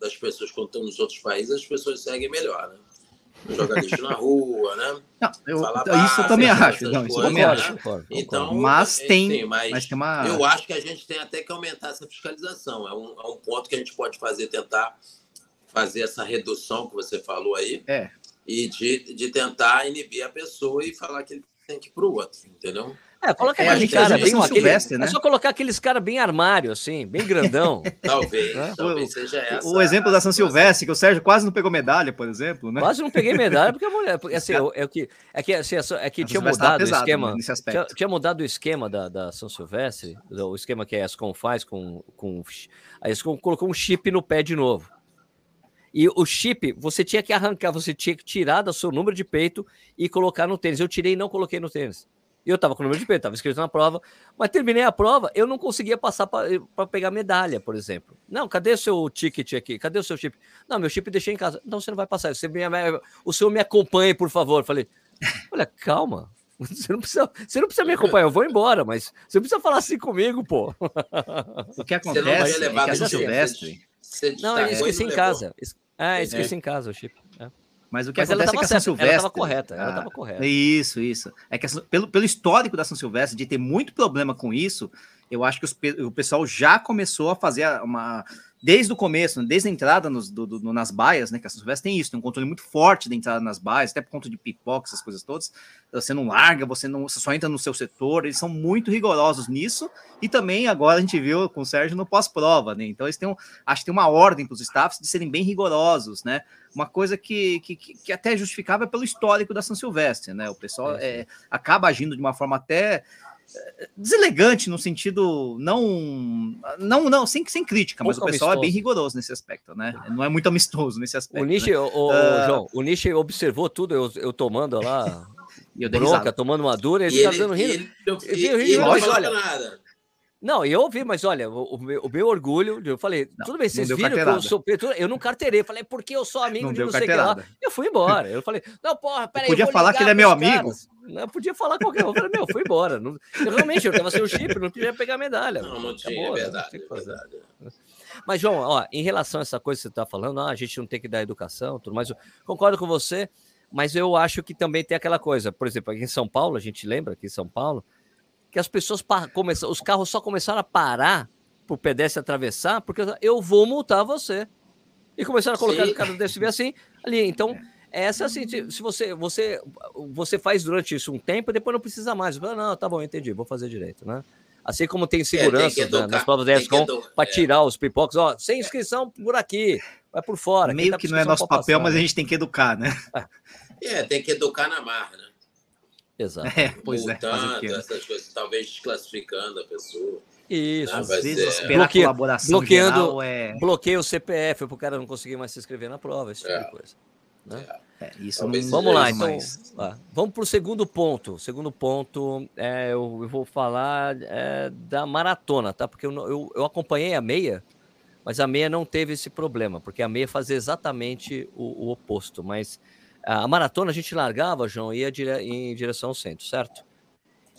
das pessoas quando estão nos outros países, as pessoas seguem melhor, né? Jogar lixo na rua, né? Não, eu, isso eu também acho. Não, isso eu também acho. Né? Então, mas tem, sim, mas, mas, tem uma. Eu acho que a gente tem até que aumentar essa fiscalização. É um, é um ponto que a gente pode fazer, tentar fazer essa redução que você falou aí. É. E de, de tentar inibir a pessoa e falar que ele tem que ir para o outro, entendeu? É, coloca é, aqueles cara bem aquele, né? É só colocar aqueles cara bem armário, assim, bem grandão. *laughs* talvez, né? talvez seja essa. O exemplo da São Silvestre, que o Sérgio quase não pegou medalha, por exemplo, né? Quase não peguei medalha, porque a mulher. Porque, assim, é, que, é que, assim, é que tinha mudado o esquema. Tinha, tinha, mudado o esquema da, da São Silvestre, o esquema que a ESCOM faz com. com a ESCOM colocou um chip no pé de novo. E o chip, você tinha que arrancar, você tinha que tirar do seu número de peito e colocar no tênis. Eu tirei e não coloquei no tênis. Eu estava com o número de peito, estava escrito na prova, mas terminei a prova, eu não conseguia passar para pegar medalha, por exemplo. Não, cadê o seu ticket aqui? Cadê o seu chip? Não, meu chip deixei em casa. Não, você não vai passar. Você me, o senhor me acompanhe, por favor. Falei, olha, calma. Você não, precisa, você não precisa me acompanhar, eu vou embora, mas você não precisa falar assim comigo, pô. O que acontece é que a Silvestre... Não, eu esqueci em casa. É, é, esqueci é. em casa o chip. Mas o que Mas acontece é que a São Silvestre. Ela estava correta, ela estava ah, correta. Isso, isso. É que pelo, pelo histórico da São Silvestre, de ter muito problema com isso, eu acho que os, o pessoal já começou a fazer uma desde o começo, desde a entrada nos, do, do, nas baias, né? Que a São Silvestre tem isso, tem um controle muito forte da entrada nas baias, até por conta de pipoca, essas coisas todas. Você não larga, você não você só entra no seu setor, eles são muito rigorosos nisso. E também agora a gente viu com o Sérgio no pós-prova, né? Então eles têm um, acho que tem uma ordem para os staffs de serem bem rigorosos, né? Uma coisa que, que, que até justificava pelo histórico da São Silvestre, né? O pessoal é, acaba agindo de uma forma até deselegante no sentido não não não sem, sem crítica, mas o pessoal amistoso. é bem rigoroso nesse aspecto, né? Não é muito amistoso nesse aspecto. O Nishi, né? o, o uh, João, o Nishi observou tudo, eu, eu tomando lá *laughs* eu bronca, tomando uma dura, ele, ele tá dando rindo. Ele, ele, ele, falou nada. Não, eu ouvi, mas olha, o, o, meu, o meu, orgulho, eu falei, não, tudo bem, vocês viram carteirada. que eu sou eu não carteirei, falei, porque eu sou amigo não de não sei o que lá. Eu fui embora. *laughs* Eu falei, não, porra, peraí. Podia falar que ele é meu amigo. Caras. Não, podia falar qualquer um. Eu falei, meu, fui embora. Não, eu, realmente, eu tava sem o chip, não podia pegar medalha. Não, não tinha, Acabou, é verdade, é verdade. Mas, João, ó, em relação a essa coisa que você está falando, ah, a gente não tem que dar educação, tudo mais, eu concordo com você, mas eu acho que também tem aquela coisa, por exemplo, aqui em São Paulo, a gente lembra aqui em São Paulo, que as pessoas começam, os carros só começaram a parar para o pedestre atravessar, porque eu vou multar você. E começaram a colocar o cara desse assim ali. Então, é. essa assim, se você, você, você faz durante isso um tempo, depois não precisa mais. Não, tá bom, entendi, vou fazer direito, né? Assim como tem segurança é, tem né, nas provas da ESCOM para é. tirar os pipocos, ó, sem inscrição por aqui, vai por fora. Meio tá que não é nosso papel, passar, mas a gente tem que educar, né? É, tem que educar na marra, né? Exato. É, pois é, multando, é. essas coisas, talvez desclassificando a pessoa. Isso. Às vezes ser... bloqueia, colaboração bloqueando, é... bloqueia o CPF para o cara não conseguir mais se inscrever na prova, esse tipo de coisa. Né? É, isso não... Vamos lá, então. Lá. Vamos para o segundo ponto. Segundo ponto, é, eu, eu, vou falar é, da maratona, tá? Porque eu, eu, eu, acompanhei a meia, mas a meia não teve esse problema, porque a meia fazia exatamente o, o oposto. Mas a maratona a gente largava, João, ia dire... em direção ao centro, certo?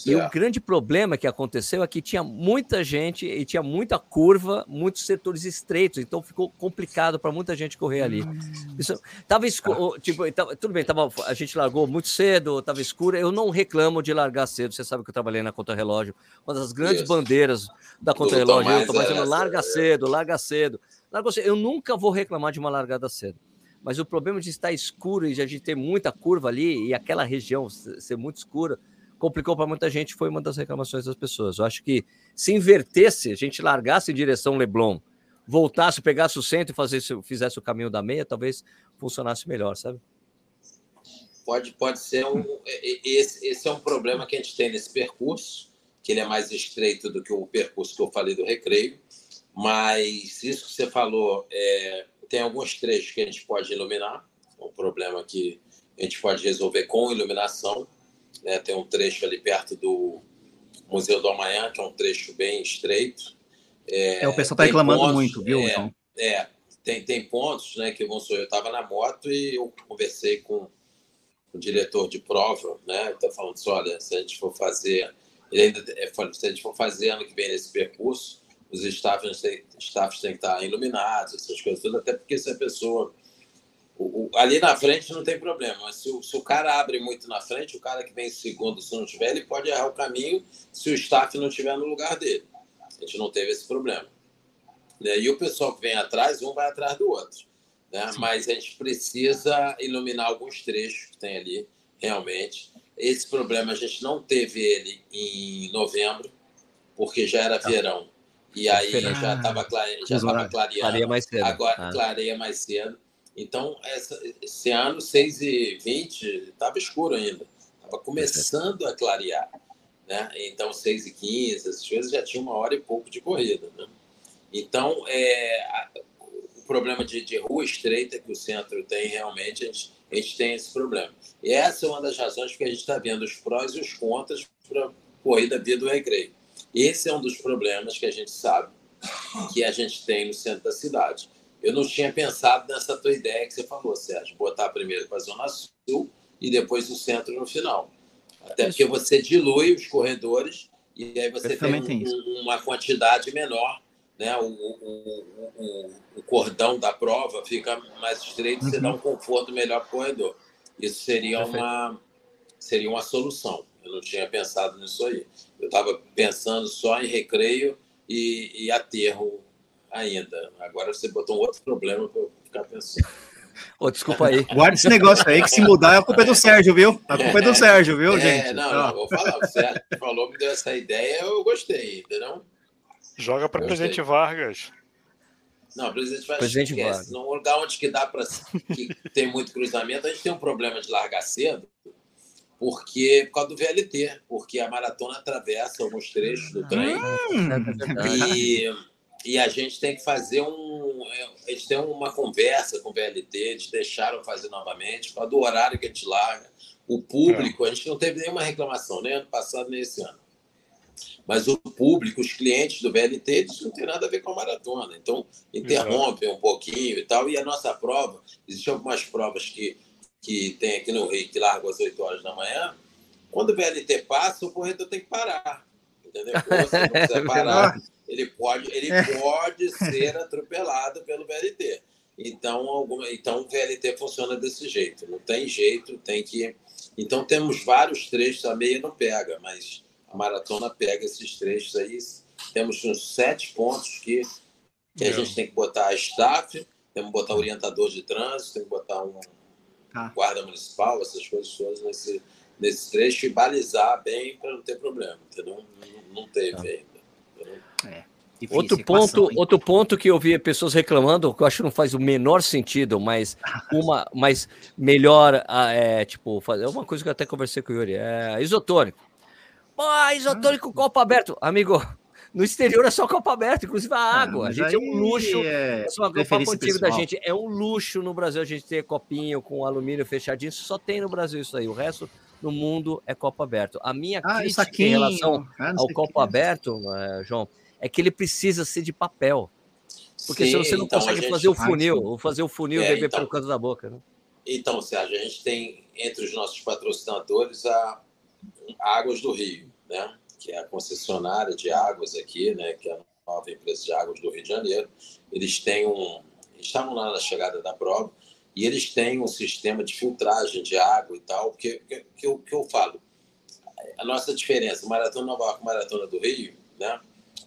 E o grande problema que aconteceu é que tinha muita gente e tinha muita curva, muitos setores estreitos, então ficou complicado para muita gente correr ali. Hum. Isso, tava escuro, tipo, tava, tudo bem, tava, a gente largou muito cedo, estava escuro. Eu não reclamo de largar cedo. Você sabe que eu trabalhei na conta relógio, uma das grandes Isso. bandeiras da conta relógio. Eu estou dizendo, larga é. cedo, larga cedo, larga cedo. Eu nunca vou reclamar de uma largada cedo. Mas o problema de estar escuro e de a gente ter muita curva ali e aquela região ser muito escura complicou para muita gente, foi uma das reclamações das pessoas. Eu acho que se invertesse, a gente largasse em direção Leblon, voltasse, pegasse o centro e fazesse, fizesse o caminho da meia, talvez funcionasse melhor, sabe? Pode, pode ser um. Esse, esse é um problema que a gente tem nesse percurso, que ele é mais estreito do que o percurso que eu falei do recreio. Mas isso que você falou, é, tem alguns trechos que a gente pode iluminar, um problema que a gente pode resolver com iluminação. Né? Tem um trecho ali perto do Museu do Amanhã, que é um trecho bem estreito. É, é o pessoal está reclamando pontos, muito, viu? É, então. é tem, tem pontos né, que vão Eu estava na moto e eu conversei com o diretor de prova, né? Está falando assim, olha, se a gente for fazer, ele ainda é, se a gente for fazer ano que vem esse percurso, os staffs, staffs têm que estar iluminados, essas coisas todas, até porque se a pessoa o, o, ali na frente não tem problema, mas se o, se o, cara abre muito na frente, o cara que vem em segundo, se não tiver, ele pode errar o caminho se o staff não estiver no lugar dele. A gente não teve esse problema. Né? E o pessoal que vem atrás, um vai atrás do outro. Né? Mas a gente precisa iluminar alguns trechos que tem ali, realmente. Esse problema a gente não teve ele em novembro, porque já era tá. verão. E aí já estava já clareando. mais cedo. Agora ah. clareia mais cedo. Então, essa, esse ano, 6 e 20 estava escuro ainda. Estava começando a clarear. Né? Então, 6 e 15 essas coisas já tinha uma hora e pouco de corrida. Né? Então, é, a, o problema de, de, rua estreita que o centro tem, realmente, a gente, a gente tem esse problema. E essa é uma das razões que a gente está vendo os prós e os contras para a corrida via do recreio. Esse é um dos problemas que a gente sabe que a gente tem no centro da cidade. Eu não tinha pensado nessa tua ideia que você falou, Sérgio, botar primeiro para a Zona Sul e depois o centro no final. Até porque você dilui os corredores e aí você tem, um, uma quantidade menor, né? O, o, o, o, cordão da prova fica mais estreito, uhum. você dá um conforto melhor para o corredor. Isso seria uma, seria uma solução. Eu não tinha pensado nisso aí. Eu estava pensando só em recreio e, e aterro ainda. Agora você botou um outro problema para eu ficar pensando. Ô, desculpa aí. *laughs* Guarda esse negócio aí, que se mudar, a culpa é do Sérgio, viu? A culpa é, é do Sérgio, viu, é, gente? Não, não, vou falar. O Sérgio falou, me deu essa ideia, eu gostei, entendeu? Joga para Presidente Vargas. Não, Presidente Vargas Presidente Vargas. Num lugar onde que dá para que tem muito cruzamento, a gente tem um problema de largar cedo, porque por causa do VLT, porque a maratona atravessa alguns trechos do trem. Hum, e e a gente tem que fazer um. A gente tem uma conversa com o VLT, eles deixaram fazer novamente, para do horário que a gente larga. O público, é. a gente não teve nenhuma reclamação, nem ano passado, nem esse ano. Mas o público, os clientes do VLT, eles não tem nada a ver com a maratona. Então, interrompem um pouquinho e tal. E a nossa prova, existem algumas provas que, que tem aqui no Rio, que largam às 8 horas da manhã. Quando o VLT passa, o corredor tem que parar. Entendeu? Você não precisa *laughs* parar ele pode, ele é. pode ser atropelado pelo VLT. Então, alguma, então o VLT funciona desse jeito. Não tem jeito, tem que. Então temos vários trechos, a meia não pega, mas a maratona pega esses trechos aí. Temos uns sete pontos que, que a gente tem que botar a staff, temos que botar orientador de trânsito, tem que botar um ah. guarda municipal, essas coisas todas nesse, nesse trecho e balizar bem para não ter problema, entendeu? Não, não teve tá. ainda. É. Difícil, outro ponto, outro ponto que eu vi pessoas reclamando, que eu acho que não faz o menor sentido, mas *laughs* uma, mas melhor, é, tipo, fazer uma coisa que eu até conversei com o Yuri, é isotônico. Pô, isotônico ah, copo aberto, amigo. No exterior é só copo aberto, inclusive a ah, água. Ah, a gente é um luxo. É, só o papo antigo da gente é um luxo no Brasil a gente ter copinho com alumínio fechadinho. Só tem no Brasil isso aí. O resto no mundo é copo aberto. A minha ah, crítica em relação ah, ao copo que... aberto, uh, João, é que ele precisa ser de papel. Porque Sim, você não então consegue gente... fazer o funil, fazer o funil é, beber então... pelo canto da boca. Né? Então, Sérgio, a gente tem entre os nossos patrocinadores a Águas do Rio, né? Que é a concessionária de águas aqui, né? que é a nova empresa de águas do Rio de Janeiro. Eles têm um. Estavam lá na chegada da prova e eles têm um sistema de filtragem de água e tal, que, que, que, eu, que eu falo. A nossa diferença, Maratona Nova York Maratona do Rio, né?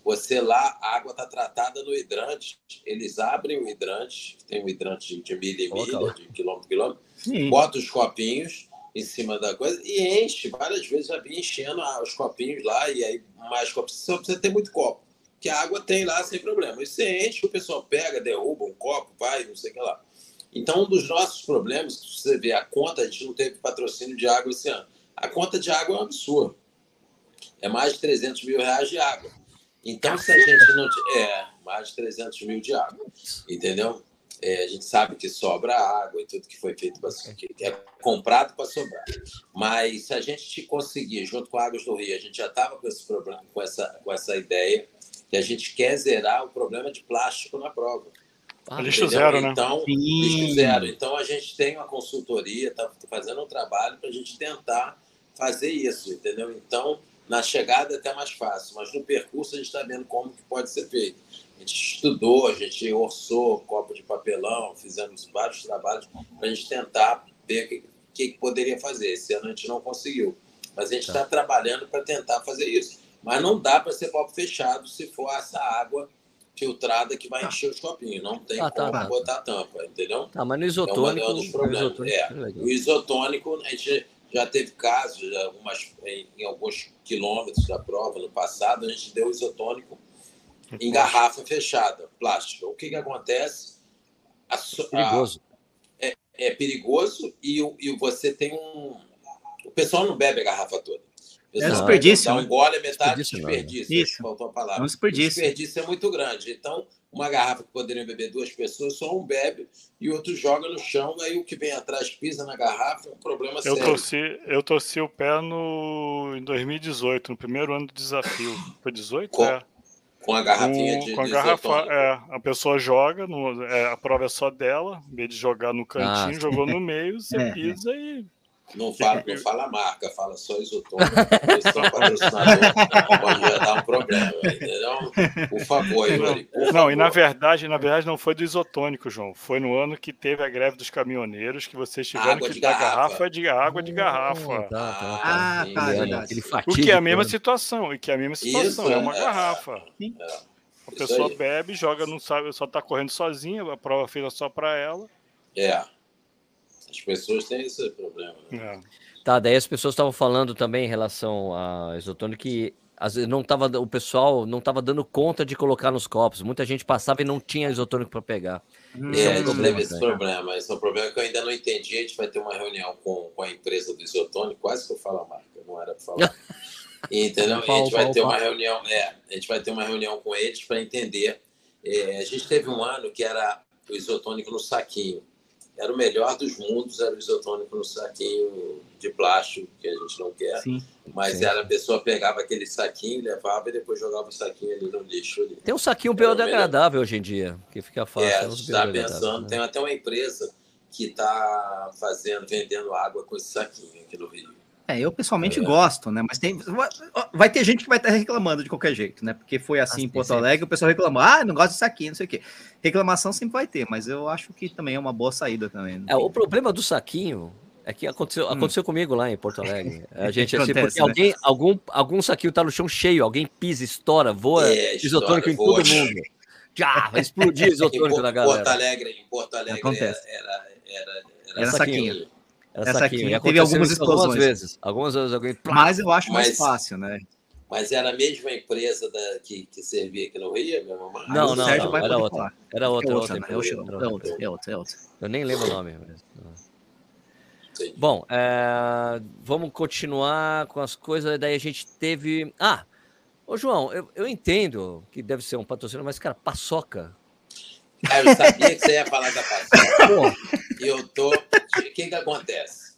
Você lá, a água está tratada no hidrante, eles abrem o hidrante, tem um hidrante de milha e milha, de quilômetro a quilômetro, bota os copinhos em cima da coisa e enche. Várias vezes já vi enchendo os copinhos lá, e aí mais copos, só precisa ter muito copo, que a água tem lá sem problema. E você enche, o pessoal pega, derruba um copo, vai, não sei o que lá. Então, um dos nossos problemas, se você vê a conta, a gente não teve patrocínio de água esse ano. A conta de água é um absurdo. É mais de 300 mil reais de água. Então, se a gente não. É, mais de 300 mil de água. Entendeu? É, a gente sabe que sobra água e tudo que foi feito para que é comprado para sobrar. Mas se a gente conseguir, junto com a Águas do Rio, a gente já estava com esse problema, com essa, com essa ideia, que a gente quer zerar o problema de plástico na prova. Ah, lixo zero, né? Então, lixo zero. Então a gente tem uma consultoria, está fazendo um trabalho para a gente tentar fazer isso, entendeu? Então na chegada é até mais fácil, mas no percurso a gente está vendo como que pode ser feito. A gente estudou, a gente orçou copo de papelão, fizemos vários trabalhos para a gente tentar ver o que, que, poderia fazer. Esse ano a gente não conseguiu, mas a gente está tá trabalhando para tentar fazer isso. Mas não dá para ser copo fechado se for essa água filtrada que vai tá. encher os copinhos. Não tem ah, como tá, botar tampa, entendeu? Tá, mas no isotônico... É um dos problemas. Isotônico, é, o isotônico, a gente já teve casos, algumas, em, em, alguns quilômetros da prova, no passado, a gente deu isotônico em garrafa fechada, plástica. O que, que acontece? A, perigoso. A, é, é, perigoso e, e você tem um. O pessoal não bebe a garrafa toda. É desperdício. Dá um gole, metade desperdício. desperdício Isso. Faltou a palavra. É um desperdício. O desperdício é muito grande. Então, uma garrafa que poderiam beber duas pessoas, só um bebe e o outro joga no chão, aí o que vem atrás pisa na garrafa, é um problema eu sério. Torci, eu torci o pé no, em 2018, no primeiro ano do desafio. Foi 18? Com, é. Com a garrafinha com, de Com a garrafa, é, a pessoa joga, no, é, a prova é só dela, em vez de jogar no cantinho, ah, jogou no meio, *laughs* você é. pisa e não fala, não fala a marca, fala só isotônico. *laughs* *laughs* são patrocinadores, pode já dar um problema, entendeu? Não, favor. e na verdade, na verdade não foi do isotônico, João. Foi no ano que teve a greve dos caminhoneiros que vocês tiveram água que dar garrafa. garrafa de água de garrafa. Tá, tá, tá. Ah, tá, tá O que é a mesma situação, e que é a mesma situação, Isso, é uma é, garrafa. É, a pessoa bebe, joga, não sabe, só tá correndo sozinha, a prova feita só para ela. É. As pessoas têm esse problema. Né? É. Tá, daí as pessoas estavam falando também em relação a isotônico que não tava, o pessoal não estava dando conta de colocar nos copos. Muita gente passava e não tinha isotônico para pegar. Hum, é, é um problema, teve esse né? problema. Esse é um problema que eu ainda não entendi. A gente vai ter uma reunião com, com a empresa do isotônico, quase que eu falo a marca, não era para falar. *laughs* Entendeu? a gente vai ter uma reunião, é, a gente vai ter uma reunião com eles para entender. É, a gente teve um ano que era o isotônico no saquinho era o melhor dos mundos, era o isotônico no saquinho de plástico, que a gente não quer. Sim, mas sim. era a pessoa pegava aquele saquinho, levava e depois jogava o saquinho ali no lixo. Ali. Tem um saquinho biodegradável hoje em dia, que fica fácil. É, está pensando, né? tem até uma empresa que está fazendo, vendendo água com esse saquinho aqui no Rio. É, eu pessoalmente é. gosto, né? Mas tem. Vai ter gente que vai estar reclamando de qualquer jeito, né? Porque foi assim em Porto Alegre, o pessoal reclamou, ah, não gosto disso aqui, não sei o quê. Reclamação sempre vai ter, mas eu acho que também é uma boa saída também. Né? É, o problema do saquinho é que aconteceu, hum. aconteceu comigo lá em Porto Alegre. *laughs* A gente assim, Acontece, porque né? alguém, algum, algum saquinho tá no chão cheio, alguém pisa, estoura, voa é, isotônico em todo mundo. Já, vai explodir *laughs* isotônico da galera. Porto Alegre, em Porto Alegre Acontece. era, era, era, era, era saquinho. saquinho. Essa, aqui, aqui teve algumas explosões. Algumas vezes. Algumas vezes alguém. Mas eu acho mais Mas... fácil, né? Mas era a mesma empresa da, que, que servia aqui no Rio, minha mamãe? Não, não, Sérgio não, era outra. Era outra, É outra, outra, empresa, é outra, era é outra. outra, é outra, é outra. Eu nem lembro o nome. mas-. Bom, é, vamos continuar com as coisas. Daí a gente teve. Ah, ô João, eu, eu entendo que deve ser um patrocínio, mas, cara, paçoca. Ah, eu sabia que você ia falar da paçoca. E eu tô. O que, que acontece?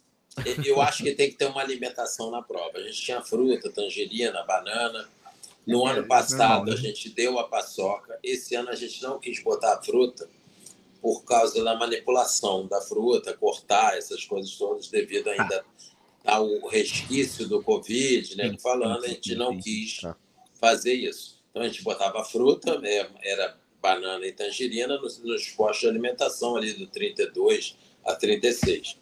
Eu acho que tem que ter uma alimentação na prova. A gente tinha fruta, tangerina, banana. No ano passado, normal, né? a gente deu a paçoca. Esse ano, a gente não quis botar a fruta por causa da manipulação da fruta, cortar essas coisas todas, devido ainda ao resquício do Covid, né? Falando, a gente não quis Tá. fazer isso. Então, a gente botava a fruta, é, era banana e tangerina nos, nos postos de alimentação ali do 32 a 36.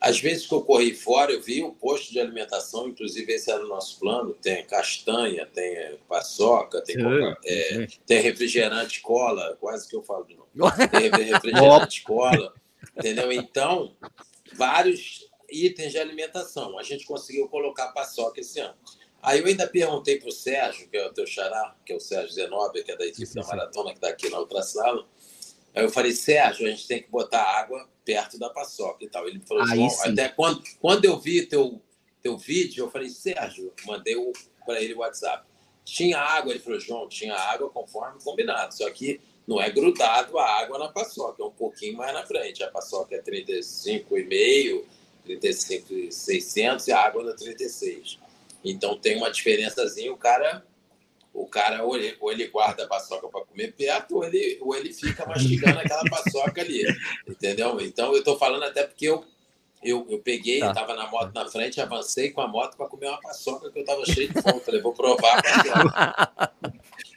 Às vezes que eu corri fora, eu vi o posto de alimentação, inclusive esse era o nosso plano, tem castanha, tem paçoca, tem, coca- é, tem refrigerante cola, quase que eu falo de novo. *laughs* Tem refrigerante cola, entendeu? Então, vários itens de alimentação. A gente conseguiu colocar paçoca esse ano. Aí eu ainda perguntei para o Sérgio, que é o teu xará, que é o Sérgio Zenobia, que é da equipe Sim, da sim. Maratona, que está aqui na outra sala. Aí eu falei, Sérgio, a gente tem que botar água perto da paçoca e tal. Ele falou, Aí até quando, quando eu vi teu, teu vídeo, eu falei, Sérgio, mandei para ele o WhatsApp. Tinha água? Ele falou, João, tinha água conforme combinado, só que não é grudado a água na paçoca, é um pouquinho mais na frente. A paçoca é 35,5, 35,600 e a água é 36. Então tem uma diferençazinha, o cara o cara ou ele, ou ele guarda a paçoca para comer perto, ou ele, ou ele fica mastigando *laughs* aquela paçoca ali. Entendeu? Então eu estou falando até porque eu, eu, eu peguei, Tá. estava na moto na frente, avancei com a moto para comer uma paçoca que eu estava cheio de fome. Falei, vou provar. *laughs*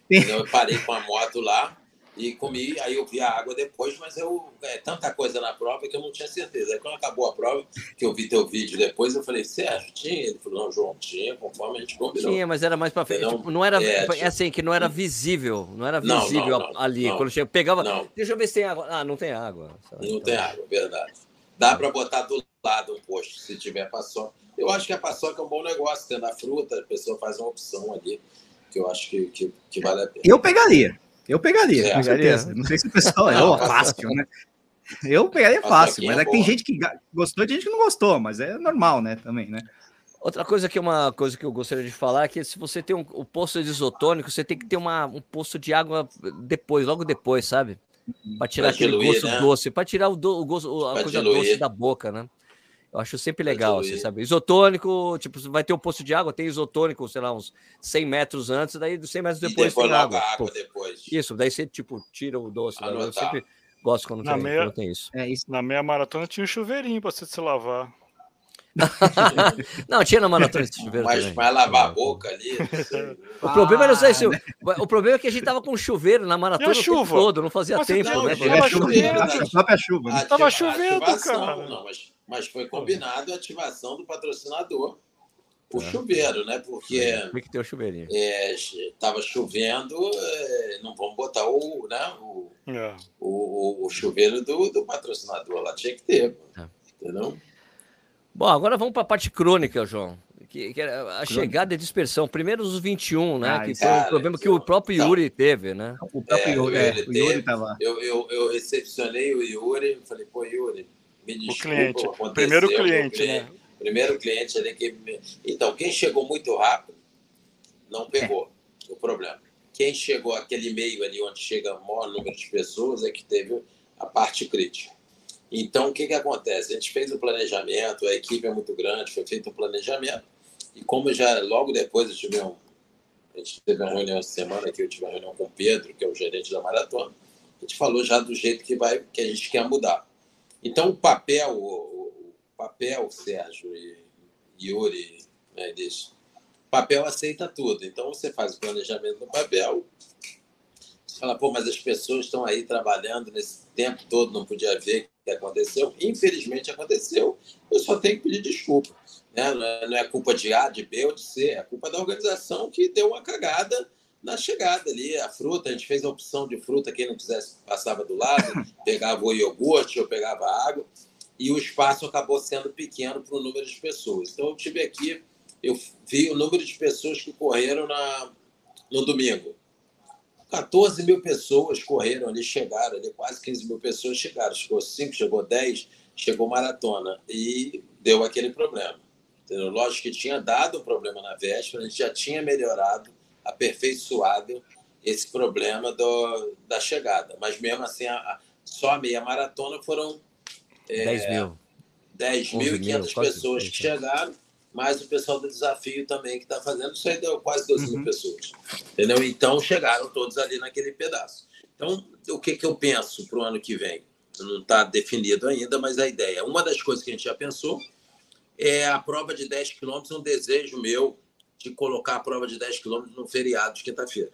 Entendeu? Eu parei com a moto lá e comi, aí eu vi a água depois, mas eu é tanta coisa na prova que eu não tinha certeza. Aí quando acabou a prova, que eu vi teu vídeo depois, eu falei, Sérgio, tinha? Ele falou, não, João, tinha, conforme a gente combinou. Tinha, mas era mais pra frente. Não, Tipo, não era é, tipo- assim, que não era visível. Não era visível não, não, ali. não. Quando chega, pegava. Não, Deixa eu ver se tem água. Ah, não tem água. Não então- tem água, verdade. Dá para botar do lado um posto, se tiver paçoca. Eu acho que a paçoca é um bom negócio, tendo a fruta, a pessoa faz uma opção ali, que eu acho que, que, que vale a pena. Eu pegaria. Eu pegaria, É. com certeza. Não sei se o pessoal é fácil, né? Eu pegaria fácil, mas é é que tem gente que gostou e tem gente que não gostou, mas é normal, né? Também, né? Outra coisa que é uma coisa que eu gostaria de falar é que se você tem um, o poço de isotônico, você tem que ter uma, um poço de água depois, logo depois, sabe? Para tirar Pra aquele diluir, gosto né? doce, para tirar o, do- o gosto, a Pra coisa diluir. doce da boca, né? Eu acho sempre legal, assim, diluir. sabe? Isotônico, tipo, vai ter um poço de água, tem isotônico, sei lá, uns 100 metros antes, daí dos 100 metros depois, depois tem água. água depois. Isso, daí você, tipo, tira o doce. água. Eu sempre gosto quando Na tem, meia- quando tem isso. É isso. Na meia maratona tinha um chuveirinho pra você se lavar. *laughs* Não, tinha na maratona esse chuveiro Mas também. vai lavar a boca ali. *laughs* O problema não sei se. Ah, O, o problema é que a gente tava com chuveiro na maratona a o tempo chuva? todo, não fazia Mas tempo, não, né? Tava a chuva, chovendo. a própria chuva. né? Ativa- Tava chovendo, cara. Não, mas, mas foi combinado a ativação do patrocinador. O É. chuveiro, né? Porque Tem que ter o chuveirinho. estava chovendo, é, não vamos botar o, né, o, É. o, o- o chuveiro do, do patrocinador lá, tinha que ter. É. Entendeu? Bom, agora vamos para a parte crônica, João. Que, que era a chegada e dispersão. Primeiro os 21, né? Ah, que foi um cara, problema que o próprio não. Yuri teve, né? O próprio É, Yuri, o é, Yuri o tava. Eu, eu, eu recepcionei o Yuri, falei, pô, Yuri, me O desculpa. cliente. aconteceu, Primeiro meu cliente, né? Primeiro cliente ali que. me- Então, quem chegou muito rápido não pegou o problema. Quem chegou aquele meio ali onde chega o maior número de pessoas é que teve a parte crítica. Então, o que, que acontece? A gente fez o planejamento, a equipe é muito grande, foi feito um planejamento. E como já logo depois eu tive um. A gente teve uma reunião essa semana aqui, eu tive uma reunião com o Pedro, que é o gerente da maratona. A gente falou já do jeito que, vai, que a gente quer mudar. Então, o papel, o, papel, Sérgio e Yuri, né, eles, papel aceita tudo. Então, você faz o planejamento no papel, você fala, pô, mas as pessoas estão aí trabalhando nesse tempo todo, não podia ver que aconteceu. Infelizmente aconteceu, eu só tenho que pedir desculpa. Né? Não, é, não é culpa de A, de B ou de C, é culpa da organização que deu uma cagada na chegada ali. A fruta, a gente fez a opção de fruta, quem não quisesse passava do lado, *laughs* pegava o iogurte ou pegava água, e o espaço acabou sendo pequeno para o número de pessoas. Então eu tive aqui, eu vi o número de pessoas que correram na, no domingo. 14 mil pessoas correram ali, chegaram ali, quase 15 mil pessoas chegaram. Chegou 5, chegou 10, chegou maratona. E deu aquele problema. Entendeu? Lógico que tinha dado um problema na véspera, a gente já tinha melhorado, aperfeiçoado esse problema do, da chegada. Mas mesmo assim, a, a, só a meia maratona foram é, 10 mil. 10.500 pessoas que chegaram, mais o pessoal do desafio também que está fazendo. Isso aí deu quase 12 uhum. mil pessoas. Entendeu? Então chegaram todos ali naquele pedaço. Então, o que, que eu penso para o ano que vem? Não está definido ainda, mas a ideia. Uma das coisas que a gente já pensou é a prova de 10 quilômetros, um desejo meu de colocar a prova de 10 quilômetros no feriado de quinta-feira.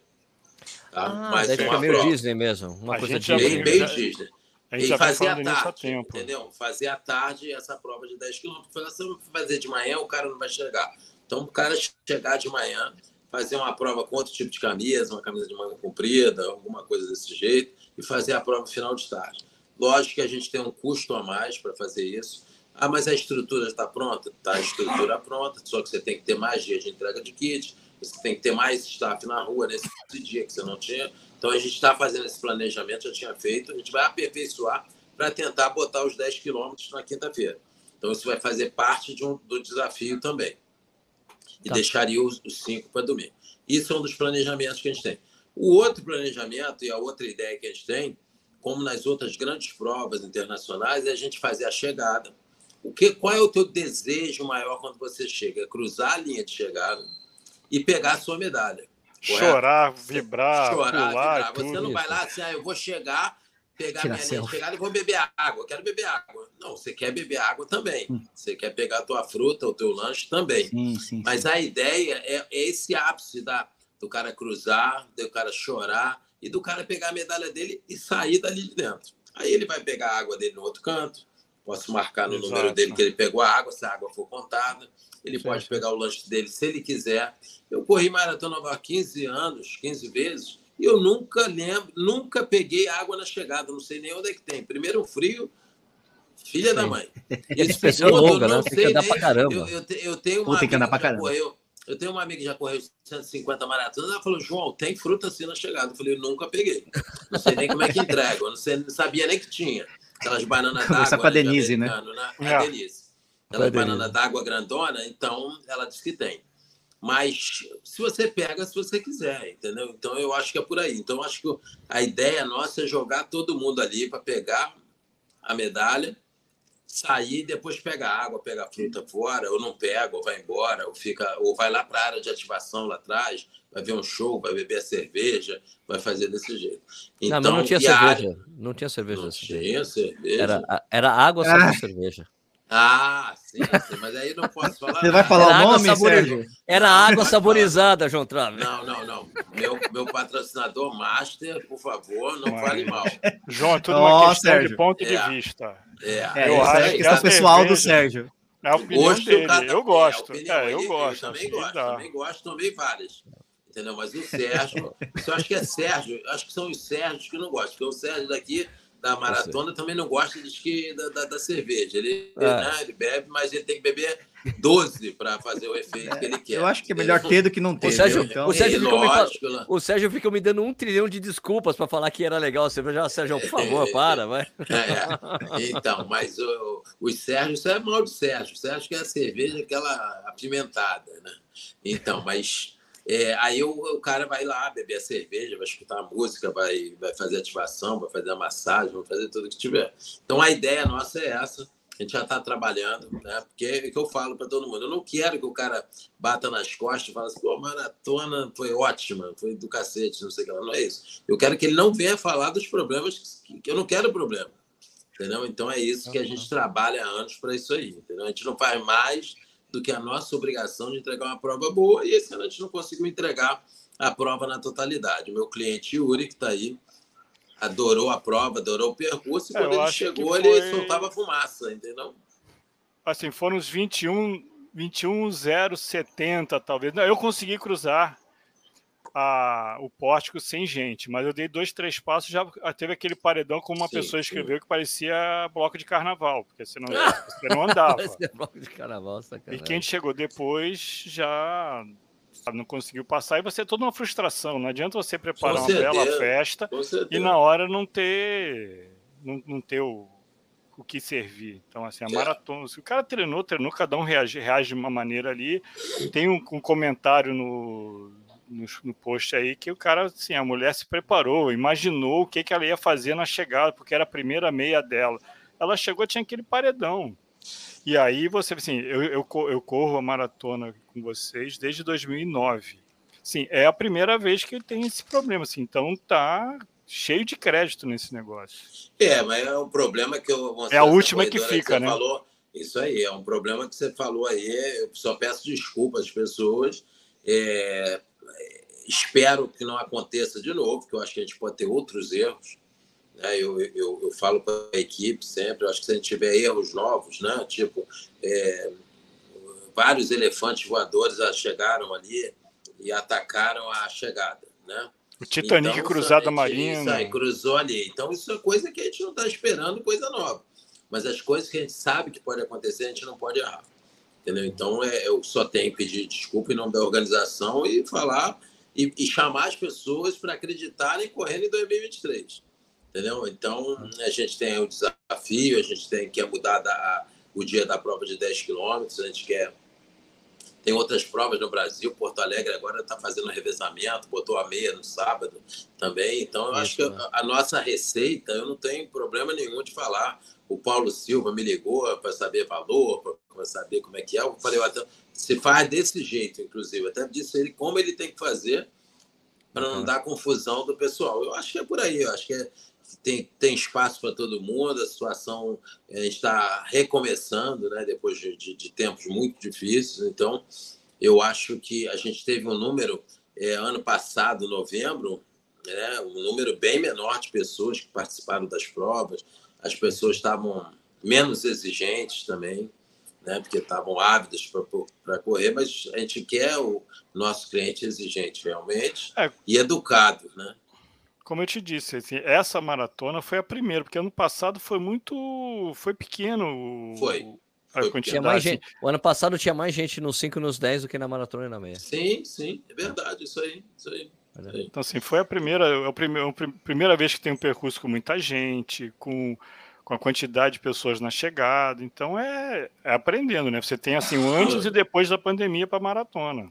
Tá? Ah, Mas é meio prova. Disney mesmo. Uma a coisa de meio, meio Disney. E fazer à tarde, entendeu? Fazer à tarde essa prova de 10 quilômetros. Se fazer de manhã, o cara não vai chegar. Então, o cara chegar de manhã, fazer uma prova com outro tipo de camisa, uma camisa de manga comprida, alguma coisa desse jeito, e fazer a prova final de tarde. Lógico que a gente tem um custo a mais para fazer isso, ah, mas a estrutura está pronta? Está a estrutura pronta, só que você tem que ter mais dias de entrega de kit, você tem que ter mais staff na rua nesse dia que você não tinha. Então a gente está fazendo esse planejamento, já tinha feito, a gente vai aperfeiçoar para tentar botar os 10 quilômetros na quinta-feira. Então isso vai fazer parte de um, do desafio também. E tá. deixaria os, os cinco para domingo. Isso é um dos planejamentos que a gente tem. O outro planejamento e a outra ideia que a gente tem, como nas outras grandes provas internacionais, é a gente fazer a chegada o que, qual é o teu desejo maior quando você chega? Cruzar a linha de chegada e pegar a sua medalha. Chorar, vibrar, chorar, pular, Você não vai lá assim, ah, eu vou chegar, pegar Tira minha linha de chegada e vou beber água. Quero beber água. Não, você quer beber água também. Hum. Você quer pegar a tua fruta, o teu lanche também. Sim, sim, Mas sim. a ideia é, é esse ápice da, do cara cruzar, do cara chorar e do cara pegar a medalha dele e sair dali de dentro. Aí ele vai pegar a água dele no outro canto, Posso marcar no Exato. número dele que ele pegou a água, se a água for contada. Ele Sim. pode pegar o lanche dele se ele quiser. Eu corri maratona há 15 anos, 15 vezes, e eu nunca lembro, nunca peguei água na chegada, não sei nem onde é que tem. Primeiro frio, filha Sim. da mãe. *laughs* Esse pessoal longa, né? Tem que andar pra caramba. Eu, eu, eu tenho uma tem que andar pra caramba. Correu, eu tenho uma amiga que já correu 150 maratonas. Ela falou: João, tem fruta assim na chegada. Eu falei: eu nunca peguei. Não sei nem como é que entrega. Eu não, sei, não sabia nem que tinha. Aquelas bananas d'água. Começar com a Denise, né? né? A Denise. Aquelas bananas d'água grandona, então ela diz que tem. Mas se você pega, se você quiser, entendeu? Então eu acho que é por aí. Então eu acho que a ideia nossa é jogar todo mundo ali para pegar a medalha, sair, depois pegar água, pegar fruta fora, ou não pega, ou vai embora, ou fica, ou vai lá para a área de ativação lá atrás, vai ver um show, vai beber a cerveja, vai fazer desse jeito. Então, não, não tinha cerveja. Área... Não tinha cerveja. Não tinha cerveja. Era, era água só ah. cerveja. Ah, sim, sim, mas aí não posso falar. Você vai falar era o nome, Sérgio? Era água saborizada, João Trave. Não, não, não. Meu, meu patrocinador Master, por favor, não fale mal. João, é tudo uma questão Sérgio. de ponto de é. vista. É, é eu acho que é o pessoal do Sérgio. É a opinião Hoje, dele. Cara, eu gosto. É, é eu gosto. Eu também gosto, também gosto, tomei várias entendeu? Mas o Sérgio, *laughs* eu acho que é Sérgio, acho que são os Sérgios que não gostam, porque o Sérgio daqui da maratona também não gosta de que, da, da, da cerveja. Ele, é. né, ele bebe, mas ele tem que beber 12 para fazer o efeito é, que ele quer. Eu acho que é melhor ter do que não ter. O Sérgio, então... o Sérgio, ficou, lógico, me, o Sérgio ficou me dando um trilhão de desculpas para falar que era legal a cerveja. Sérgio, por favor, *laughs* para, vai. É, então, mas o, o Sérgio, isso é mal de Sérgio. O Sérgio quer a cerveja aquela apimentada, né? Então, mas é, aí o, o, cara vai lá beber a cerveja, vai escutar a música, vai, vai fazer ativação, vai fazer a massagem, vai fazer tudo que tiver. Então a ideia nossa é essa. A gente já está trabalhando, né? Porque é o que eu falo para todo mundo. Eu não quero que o cara bata nas costas e fale assim, pô, maratona foi ótima, foi do cacete, não sei o que lá. Não é isso. Eu quero que ele não venha falar dos problemas, que, eu não quero problema. Entendeu? Então é isso que a gente trabalha há anos para isso aí. Entendeu? A gente não faz mais do que a nossa obrigação de entregar uma prova boa, e esse ano a gente não conseguiu entregar a prova na totalidade. O meu cliente Yuri, que está aí, adorou a prova, adorou o percurso, e é, quando ele chegou, foi... ele soltava fumaça, entendeu? Assim, foram uns 21, 21 070, talvez. Não, eu consegui cruzar. A, o pórtico sem gente, mas eu dei dois, três passos já teve aquele paredão como uma sim, pessoa escreveu sim. que parecia bloco de carnaval, porque você não, *laughs* você não andava. bloco de carnaval, sacanagem. E quem chegou depois já não conseguiu passar e você é toda uma frustração. Não adianta você preparar uma bela festa e na hora não ter não, não ter o, o que servir. Então, assim, a é. maratona, se o cara treinou, treinou, cada um reage, reage de uma maneira ali. Tem um, um comentário no, no, no, post aí que o cara, assim, a mulher se preparou, imaginou o que, que ela ia fazer na chegada, porque era a primeira meia dela. Ela chegou, tinha aquele paredão. E aí você, assim, eu, eu, eu corro a maratona com vocês desde 2009. Sim, é a primeira vez que tem esse problema, assim, então tá cheio de crédito nesse negócio. É, mas é um problema que eu. É a última que fica, que né? Falou, isso aí, é um problema que você falou aí. Eu só peço desculpas às pessoas. É, espero que não aconteça de novo, porque eu acho que a gente pode ter outros erros. Né? Eu, eu, eu falo para a equipe sempre, eu acho que se a gente tiver erros novos, né? tipo, é, vários elefantes voadores chegaram ali e atacaram a chegada. Né? O Titanic então, cruzado marinho. Isso aí, cruzou ali. Então, isso é coisa que a gente não está esperando, coisa nova. Mas as coisas que a gente sabe que pode acontecer, a gente não pode errar. Entendeu? Então, é, eu só tenho que pedir desculpa em nome da organização e falar e, e chamar as pessoas para acreditarem correndo em 2023. Entendeu? Então, a gente tem o desafio, a gente tem que mudar da, o dia da prova de 10 quilômetros, a gente quer tem outras provas no Brasil, Porto Alegre agora está fazendo revezamento, botou a meia no sábado também. Então, eu acho que né? a, nossa receita, eu não tenho problema nenhum de falar. O Paulo Silva me ligou para saber valor, para saber como é que é. Eu falei, até, se faz desse jeito, inclusive. Até disse ele como ele tem que fazer para não uhum. dar confusão do pessoal. Eu acho que é por aí. Eu acho que é, tem, tem espaço para todo mundo, a situação está recomeçando, né, depois de, de, de, tempos muito difíceis. Então, eu acho que a gente teve um número, é, ano passado, novembro, né, um número bem menor de pessoas que participaram das provas, as pessoas estavam menos exigentes também, né, porque estavam ávidas para correr, mas a gente quer o nosso cliente exigente realmente é. e educado, né? como eu te disse, assim, essa maratona foi a primeira, porque ano passado foi muito. Foi pequeno. Foi. A foi tinha mais gente. O ano passado tinha mais gente nos 5 e nos 10 do que na maratona e na meia. Sim, sim, é verdade, isso aí. Isso aí. Então, assim, foi a primeira, é a primeira, a primeira vez que tem um percurso com muita gente, com, com a quantidade de pessoas na chegada. Então, é, é aprendendo, né? Você tem, assim, o antes e depois da pandemia para maratona.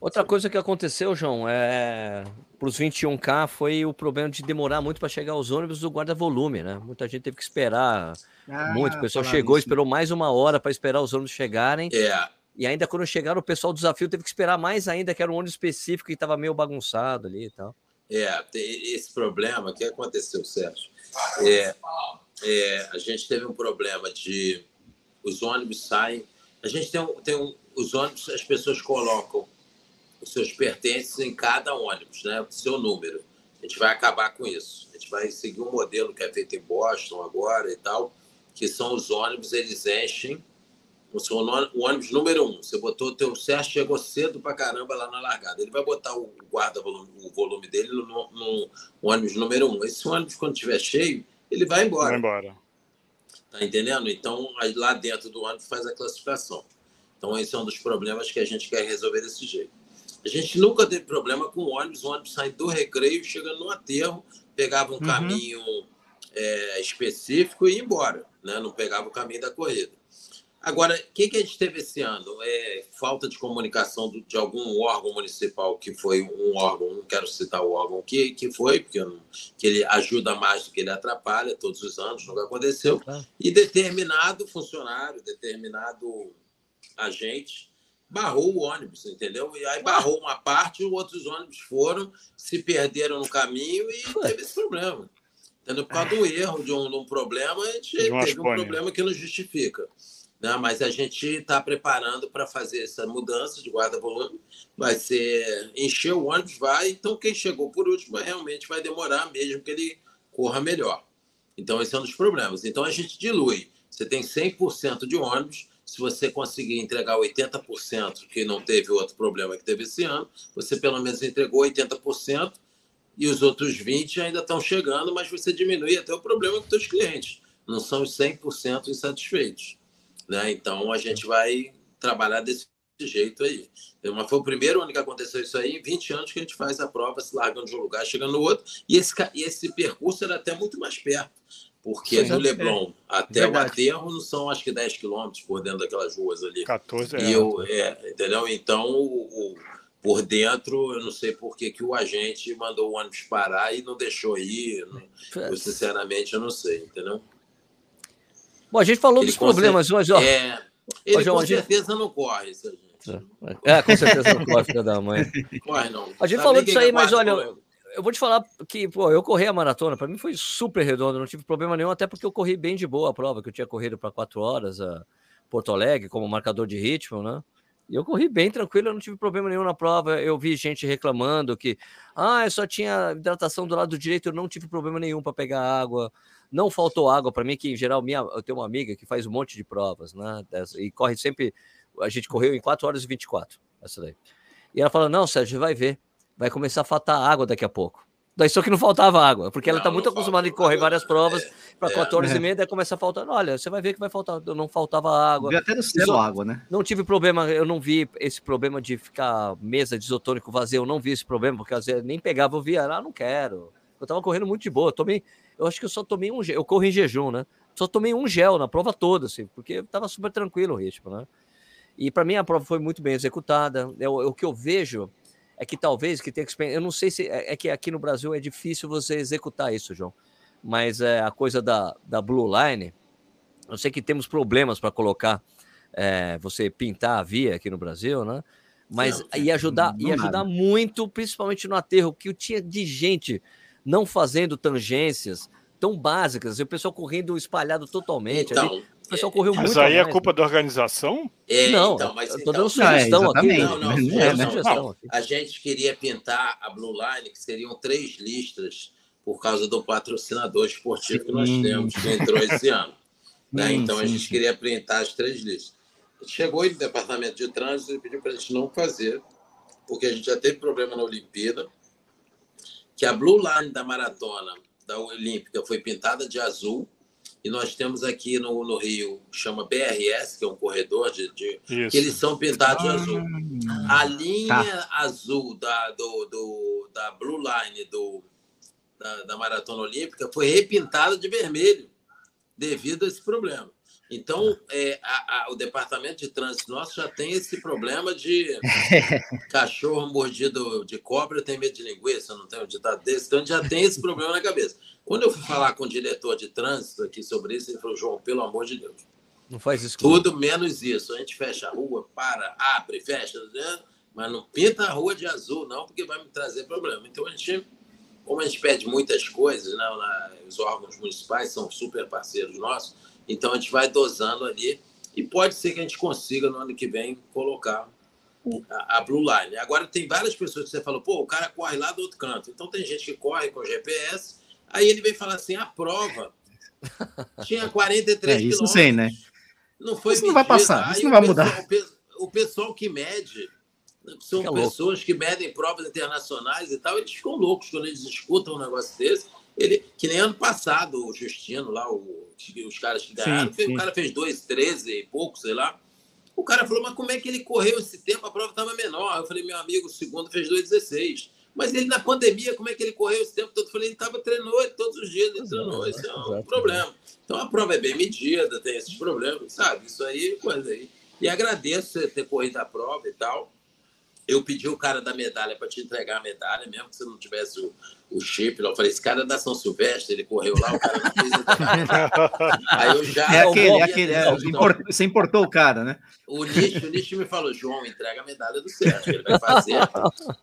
Outra coisa que aconteceu, João, é para os 21K foi o problema de demorar muito para chegar aos ônibus do guarda-volume, né? Muita gente teve que esperar ah, muito. O pessoal chegou, isso. esperou mais uma hora para esperar os ônibus chegarem. É. E ainda quando chegaram, o pessoal do desafio teve que esperar mais ainda, que era um ônibus específico e estava meio bagunçado ali e tal. É, esse problema que aconteceu, Sérgio. É, é, a gente teve um problema de os ônibus saem. A gente tem, tem um, os ônibus, as pessoas colocam os seus pertences em cada ônibus, né? O seu número. A gente vai acabar com isso. A gente vai seguir um modelo que é feito em Boston agora e tal, que são os ônibus, eles enchem. O ônibus número um, você botou o teu Sérgio, chegou cedo pra caramba lá na largada. Ele vai botar o guarda-volume o volume dele no, no, ônibus número um. Esse ônibus, quando estiver cheio, ele vai embora. Vai embora. Tá entendendo? Então, lá dentro do ônibus faz a classificação. Então, esse é um dos problemas que a gente quer resolver desse jeito. A gente nunca teve problema com ônibus, o ônibus sai do recreio, chegando no aterro, pegava um uhum. caminho é, específico e ia embora, né? não pegava o caminho da corrida. Agora, o que, que a gente teve esse ano? É falta de comunicação de algum órgão municipal que foi um órgão, não quero citar o órgão que, que foi, porque não, que ele ajuda mais do que ele atrapalha todos os anos, nunca aconteceu. E determinado funcionário, determinado agente barrou o ônibus, entendeu? E aí barrou uma parte, outros ônibus foram, se perderam no caminho e teve esse problema. Entendeu? Por causa do erro, de um, de um problema, a gente teve um problema que não justifica. Né? Mas a gente está preparando para fazer essa mudança de guarda-volume. Vai ser encher o ônibus, vai. Então, quem chegou por último realmente vai demorar, mesmo que ele corra melhor. Então, esse é um dos problemas. Então, a gente dilui. Você tem 100% de ônibus, se você conseguir entregar 80%, que não teve outro problema que teve esse ano, você pelo menos entregou 80% e os outros 20% ainda estão chegando, mas você diminui até o problema com seus clientes. Não são os 100% insatisfeitos. Né? Então, a gente vai trabalhar desse jeito aí. Mas foi o primeiro ano que aconteceu isso aí, em 20 anos que a gente faz a prova, se largando de um lugar, chegando no outro, e esse, e esse percurso era até muito mais perto, porque Sim, do Leblon é. até Verdade. o aterro não são acho que 10 quilômetros por dentro daquelas ruas ali. 14 é. E eu, é, entendeu? Então, o, o, por dentro, eu não sei por que, que o agente mandou o ônibus parar e não deixou ir. Não, eu, sinceramente, eu não sei, entendeu? Bom, a gente falou Ele dos problemas, mas ó. É, ele João, com certeza gente... não corre, isso, gente. É, com certeza não corre, filho da mãe. *laughs* Corre, não. A gente falou disso aí, mas olha, eu, eu vou te falar que, pô, eu corri a maratona, para mim foi super redondo, não tive problema nenhum, até porque eu corri bem de boa a prova, que eu tinha corrido para quatro horas a Porto Alegre como marcador de ritmo, né? E eu corri bem tranquilo, eu não tive problema nenhum na prova. Eu vi gente reclamando que, ah, eu só tinha hidratação do lado direito, eu não tive problema nenhum para pegar água. Não faltou água para mim, que em geral minha, eu tenho uma amiga que faz um monte de provas, né? E corre sempre. A gente correu em 4 horas e 24, essa daí. E ela fala: Não, Sérgio, vai ver, vai começar a faltar água daqui a pouco. Daí só que não faltava água, porque ela está muito acostumada em correr várias provas para é, 14 é. e meia, daí começa a faltar. Olha, você vai ver que vai faltar, não faltava água. Vi até no céu água, né? Não tive problema, eu não vi esse problema de ficar mesa de isotônico vazio, eu não vi esse problema, porque às vezes nem pegava, eu via, ah, não quero. Eu tava correndo muito de boa, eu tomei, eu acho que eu só tomei um gel, eu corro em jejum, né? Só tomei um gel na prova toda, assim, porque tava super tranquilo o ritmo, né? E para mim a prova foi muito bem executada. É o, é o que eu vejo é que talvez que tem que eu não sei se é, é, que aqui no Brasil é difícil você executar isso, João. Mas é a coisa da, da Blue Line. Eu sei que temos problemas para colocar é, você pintar a via aqui no Brasil, né? Mas não, ia ajudar, ia ajudar muito, principalmente no aterro, que eu tinha de gente não fazendo tangências tão básicas, e o pessoal correndo espalhado totalmente. Então, ali, pessoal correu mas muito. Mas aí é culpa da organização? É, não, então, mas, tô dando então, sugestão é, aqui. Não, não, é, né? sugestão A gente queria pintar a Blue Line, que seriam três listras, por causa do patrocinador esportivo que nós hum. temos, que entrou esse ano. *laughs* Né? Hum, então sim, a gente sim. queria pintar as três listas. Chegou no departamento de trânsito e pediu para a gente não fazer, porque a gente já teve problema na Olimpíada que a Blue Line da maratona da Olímpica foi pintada de azul e nós temos aqui no, no Rio, chama BRS, que é um corredor de, de que eles são pintados ah, de azul. A linha tá. azul da, do, do, da Blue Line do, da, da Maratona Olímpica foi repintada de vermelho devido a esse problema. Então, é, a, a, o departamento de trânsito nosso já tem esse problema de *laughs* cachorro mordido de cobra tem medo de linguiça, não tem um ditado desse, então a gente já tem esse problema na cabeça. Quando eu fui falar com o diretor de trânsito aqui sobre isso, ele falou: João, pelo amor de Deus. Não faz isso. Tudo menos isso. A gente fecha a rua, para, abre, fecha, né? mas não pinta a rua de azul, não, porque vai me trazer problema. Então a gente, como a gente pede muitas coisas, né? os órgãos municipais são super parceiros nossos então a gente vai dosando ali e pode ser que a gente consiga no ano que vem colocar a, a Blue Line. Agora tem várias pessoas que você falou, pô, o cara corre lá do outro canto. Então tem gente que corre com GPS, aí ele vem falar assim, a prova *laughs* tinha 43 é, isso quilômetros. Sim, né? Não foi isso não vai passar, aí isso não vai mudar. O, pessoal que mede são Fica pessoas louco. que medem provas internacionais e tal, eles ficam loucos quando eles escutam um negócio desse. Ele, que nem ano passado, o Justino lá, o, os caras que ganharam, sim, sim. o cara fez 2,13 e pouco, sei lá. O cara falou, mas como é que ele correu esse tempo? A prova estava menor. Eu falei, meu amigo, o segundo fez 2,16. Mas ele na pandemia, como é que ele correu esse tempo todo? Eu falei, ele estava treinou todos os dias, ele treinou. Isso é um problema. Então a prova é bem medida, tem esses problemas, sabe? Isso aí, coisa aí. E agradeço você ter corrido a prova e tal. Eu pedi o cara da medalha para te entregar a medalha, mesmo que você não tivesse o, o chip. Eu falei, esse cara é da São Silvestre, ele correu lá, o cara não fez *laughs* Aí eu já. É aquele, é aquele. É, import, você importou o cara, né? O Nish, o me falou, João, entrega a medalha do Sérgio, ele vai fazer.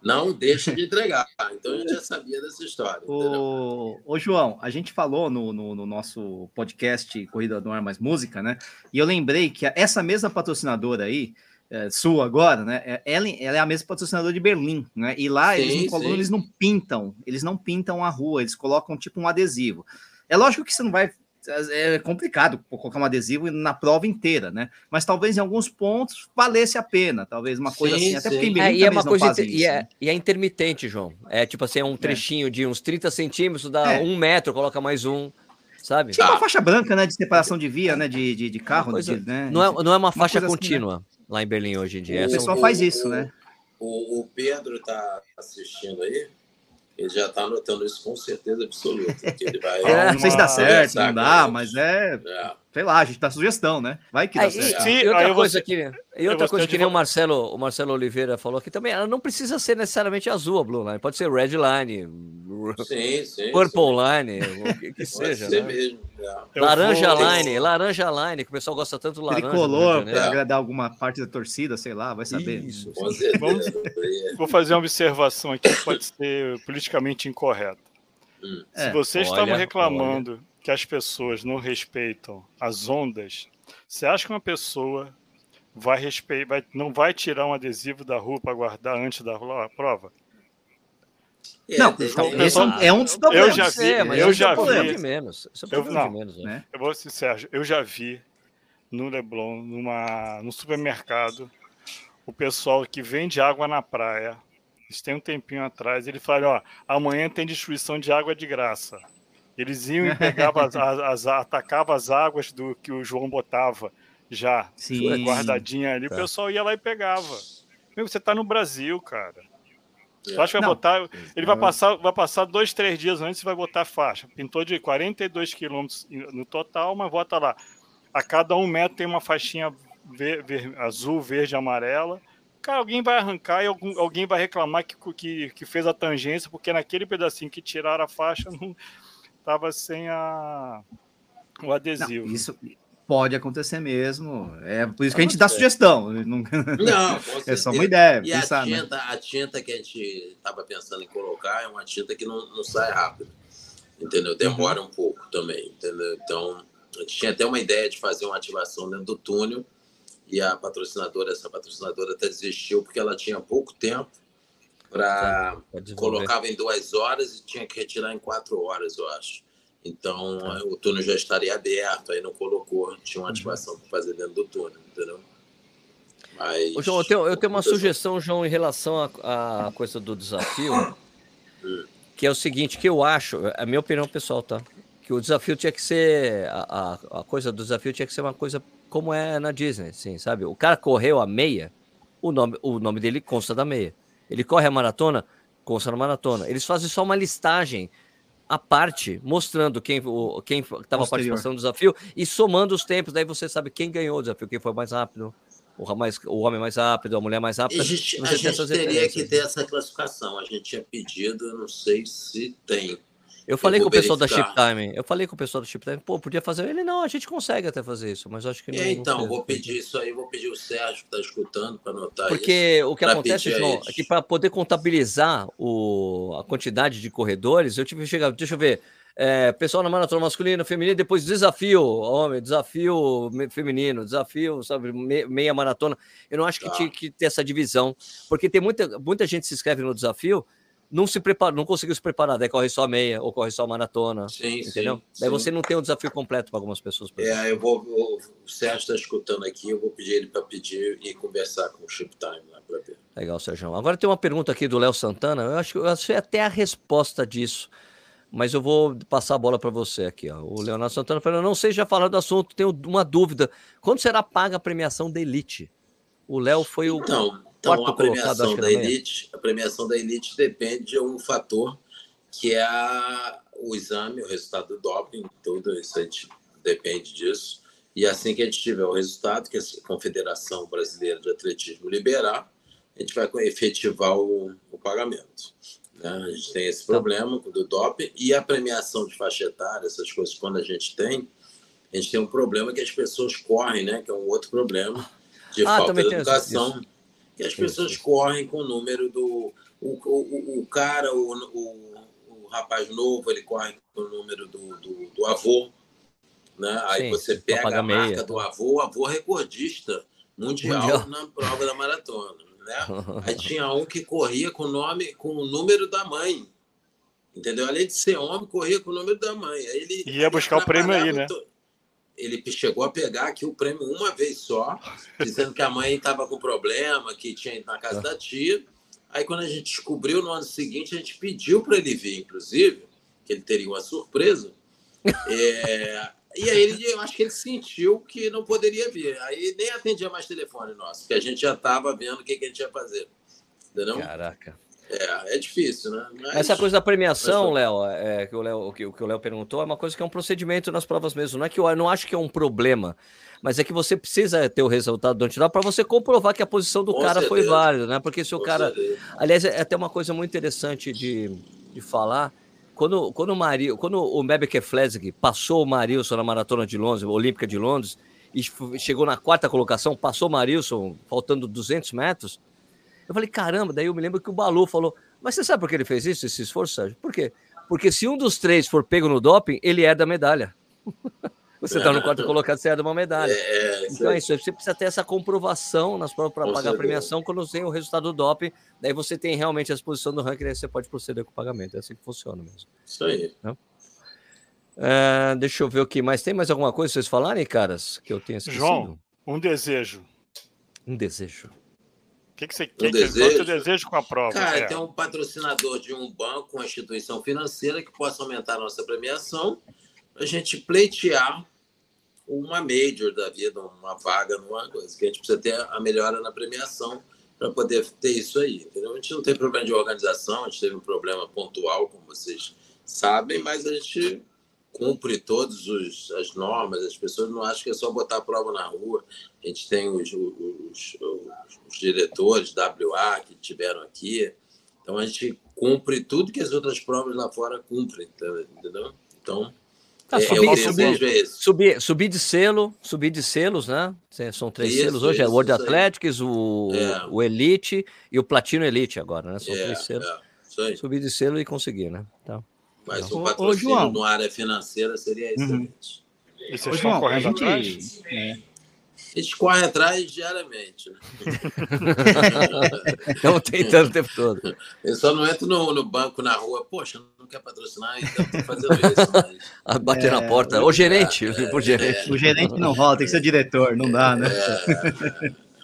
Não deixa de entregar. Então a gente já sabia dessa história. O, o João, a gente falou no, no, no, nosso podcast Corrida do Ar Mais Música, né? E eu lembrei que essa mesma patrocinadora aí é, sua agora, né? É, ela, ela, é a mesma patrocinadora de Berlim, né? E lá sim, eles, não, eles não pintam, eles não pintam a rua, eles colocam tipo um adesivo. É lógico que você não vai é complicado colocar um adesivo na prova inteira, né? Mas talvez em alguns pontos valesse a pena, talvez uma coisa sim, assim, até porque em é, e é uma coisa inter... isso, e, é, né? e é intermitente, João. É tipo assim, é um é. trechinho é. de uns 30 centímetros, dá é. um metro, coloca mais um, sabe? Tipo uma faixa branca, né? De separação de via, né? De, de, de carro, coisa, de, né? Não é, não é uma faixa uma contínua assim, né? Lá em Berlim hoje em dia. O pessoal faz isso, né? O, o Pedro tá assistindo aí. Ele já está anotando isso com certeza absoluta. ele vai é, *laughs* não sei se dá certo, não dá, mas é, é. Sei lá, a gente dá sugestão, né? Vai que dá aí, certo. E, e outra coisa, que, e outra coisa que nem o Marcelo, o Marcelo Oliveira falou aqui também, ela não precisa ser necessariamente azul a Blue Line, pode ser Red Line, sim, sim, Purple sim. Line, o que, que seja. Né? Mesmo, é. Laranja vou... Line, laranja line, que o pessoal gosta tanto do laranja. Tricolor, para agradar alguma parte da torcida, sei lá, vai saber. Isso. Vamos, vou fazer uma observação aqui que pode ser politicamente incorreta. Hum. Se é, vocês estavam reclamando olha que as pessoas não respeitam as ondas, você acha que uma pessoa vai respeitar, vai, não vai tirar um adesivo da rua para guardar antes da prova? É, não, então, esse é um dos problemas. Eu já vi, é, eu já vi. menos. É eu, não, menos, né? Eu vou ser Sérgio, eu já vi no Leblon, numa, no supermercado, o pessoal que vende água na praia. Eles têm um tempinho atrás, ele fala, ó, amanhã tem distribuição de água de graça. Eles iam e pegavam as, as, atacavam as águas do que o João botava já Sim. guardadinha ali. Tá. O pessoal ia lá e pegava. Meu, você tá no Brasil, cara. Eu acho que vai Não. botar. Ele vai passar, vai passar dois, três dias antes e vai botar faixa. Pintou de 42 quilômetros no total, mas bota lá. A cada um metro tem uma faixinha ver, ver, azul, verde, amarela. Cara, alguém vai arrancar e algum, alguém vai reclamar que, que, que fez a tangência, porque naquele pedacinho que tiraram a faixa não, estava sem a, o adesivo. Não, isso pode acontecer mesmo. É por isso que a gente dá sugestão. *laughs* Não, é só uma ideia. E pensar, a, né? tinta, né? a tinta que a gente estava pensando em colocar é uma tinta que não, não sai rápido. Entendeu? Demora uhum. um pouco também. Entendeu? Então, a gente tinha até uma ideia de fazer uma ativação dentro do túnel e a patrocinadora, essa patrocinadora até desistiu porque ela tinha pouco tempo para colocava em duas horas e tinha que retirar em quatro horas, eu acho. Então tá. o túnel já estaria aberto, aí não colocou, tinha uma uhum. ativação para fazer dentro do túnel, entendeu? Mas, Ô, João, eu tenho, eu tenho uma sugestão, João, em relação à coisa do desafio, hum. que é o seguinte, que eu acho, é a minha opinião pessoal, tá? Que o desafio tinha que ser, a, a, a coisa do desafio tinha que ser uma coisa como é na Disney, assim, sabe? O cara correu a meia, o nome, o nome dele consta da meia. Ele corre a maratona, consta na maratona. Eles fazem só uma listagem à parte, mostrando quem quem estava participando do desafio e somando os tempos. Daí você sabe quem ganhou o desafio, quem foi mais rápido, o, mais, o homem mais rápido, a mulher mais rápida. A gente, a gente teria que ter essa classificação. A gente tinha pedido, não sei se tem. Eu falei eu com o pessoal verificar. da Chip Time. Eu falei com o pessoal do Chip Time. Pô, podia fazer. Ele não, a gente consegue até fazer isso, mas acho que não. É, então, não vou pedir isso aí, vou pedir o Sérgio que está escutando para anotar Porque isso, o que acontece, João, é que para poder contabilizar o, a quantidade de corredores, eu tive que chegar. Deixa eu ver. É, pessoal na maratona masculina, feminina, depois desafio homem, desafio feminino, desafio, sabe, meia maratona. Eu não acho que tá. tinha que ter essa divisão, porque tem muita, muita gente se inscreve no desafio não se prepara, não conseguiu se preparar, daí corre só meia ou corre só maratona. Sim, entendeu? Sim, daí sim. você não tem um desafio completo para algumas pessoas. É, eu vou, o Sérgio está escutando aqui, eu vou pedir ele para pedir e conversar com o Chip Time lá para ver. Legal, Sérgio. Agora tem uma pergunta aqui do Léo Santana, eu acho que eu sei até a resposta disso. Mas eu vou passar a bola para você aqui. Ó. O Leonardo Santana falou: não sei já falar do assunto, tenho uma dúvida. Quando será paga a premiação da Elite? O Léo foi o. Então, então, a premiação da elite, a premiação da elite depende de um fator que é a, o exame, o resultado do doping, tudo isso a gente depende disso. E assim que a gente tiver o resultado, que a Confederação Brasileira de Atletismo liberar, a gente vai efetivar o, o pagamento. Né? A gente tem esse tá. problema do doping e a premiação de faixa etária, essas coisas, quando a gente tem, a gente tem um problema que as pessoas correm, né? que é um outro problema de ah, falta de educação. Isso que as pessoas correm com o número do. O, o, o cara, o, o, o, rapaz novo, ele corre com o número do, do, do avô. Né? Aí Sim, você pega a marca meia. do avô, o avô recordista mundial, mundial, na prova da maratona. Né? *laughs* Aí tinha um que corria com o nome, com o número da mãe. Entendeu? Além de ser homem, corria com o número da mãe. Aí ele ia buscar o prêmio aí, né? Ele chegou a pegar aqui o prêmio uma vez só, dizendo que a mãe estava com problema, que tinha ido na casa da tia. Aí, quando a gente descobriu no ano seguinte, a gente pediu para ele vir, inclusive, que ele teria uma surpresa. É, e aí ele, eu acho que ele sentiu que não poderia vir. Aí nem atendia mais telefone nosso, porque a gente já estava vendo o que, que a gente ia fazer. Entendeu? Caraca. É, é difícil, né? Mas... Essa coisa da premiação, Léo, é, que o Léo, que, que o Léo perguntou, é uma coisa que é um procedimento nas provas mesmo. Não é que eu não acho que é um problema, mas é que você precisa ter o resultado do antidote para você comprovar que a posição do Com cara certeza. foi válida, né? Porque se o Com cara. Certeza. Aliás, é até uma coisa muito interessante de, de falar. Quando, quando o Mario, quando o Mebeke Flesig passou o Marilson na maratona de Londres, Olímpica de Londres, e chegou na quarta colocação, passou o Marilson, faltando 200 metros, eu falei, caramba, daí eu me lembro que o Balu falou, mas você sabe por que ele fez isso, esse esforço, Sérgio? Por quê? Porque se um dos três for pego no doping, ele é da medalha. *laughs* você está no quarto colocado, você é de uma medalha. É, então é isso, você precisa ter essa comprovação nas provas para pagar a premiação quando tem o resultado do doping, daí você tem realmente a exposição do ranking, aí você pode proceder com o pagamento. É assim que funciona mesmo. Isso aí. É, deixa eu ver o que mais. Tem mais alguma coisa vocês falarem, caras? Que eu tenha esquecido? João, um desejo. Um desejo que, que você quer? Um desejo? desejo com a prova? Cara, é. tem um patrocinador de um banco, uma instituição financeira que possa aumentar a nossa premiação, a gente pleitear uma major da vida, uma vaga numa coisa, que a gente precisa ter a melhora na premiação para poder ter isso aí, entendeu? A gente não tem problema de organização, a gente teve um problema pontual, como vocês sabem, mas a gente cumpre todas as normas, as pessoas não acham que é só botar a prova na rua. A gente tem os, os, os, os diretores WA que tiveram aqui, então a gente cumpre tudo que as outras provas lá fora cumprem, entendeu? Então, Tá, é, subir, subir, subir, subir, de selo, subir de selos, né? São três isso, selos hoje, é o World Athletics, o, é. o Elite e o Platino Elite agora, né? São é, três selos. É, subir de selo e conseguir, né? Então. Mas o patrocínio Ô, no área financeira seria excelente. Uhum. E vocês estão correndo gente... atrás? É. A gente corre atrás diariamente. Né? *laughs* Estamos tentando o tempo todo. Eu só não entro no, no banco na rua, poxa, não quer patrocinar, então estou fazendo isso. Mas... *laughs* Bater é, na porta. O gerente, é, o gerente. É, o gerente não rola, tem que ser diretor, não dá, né?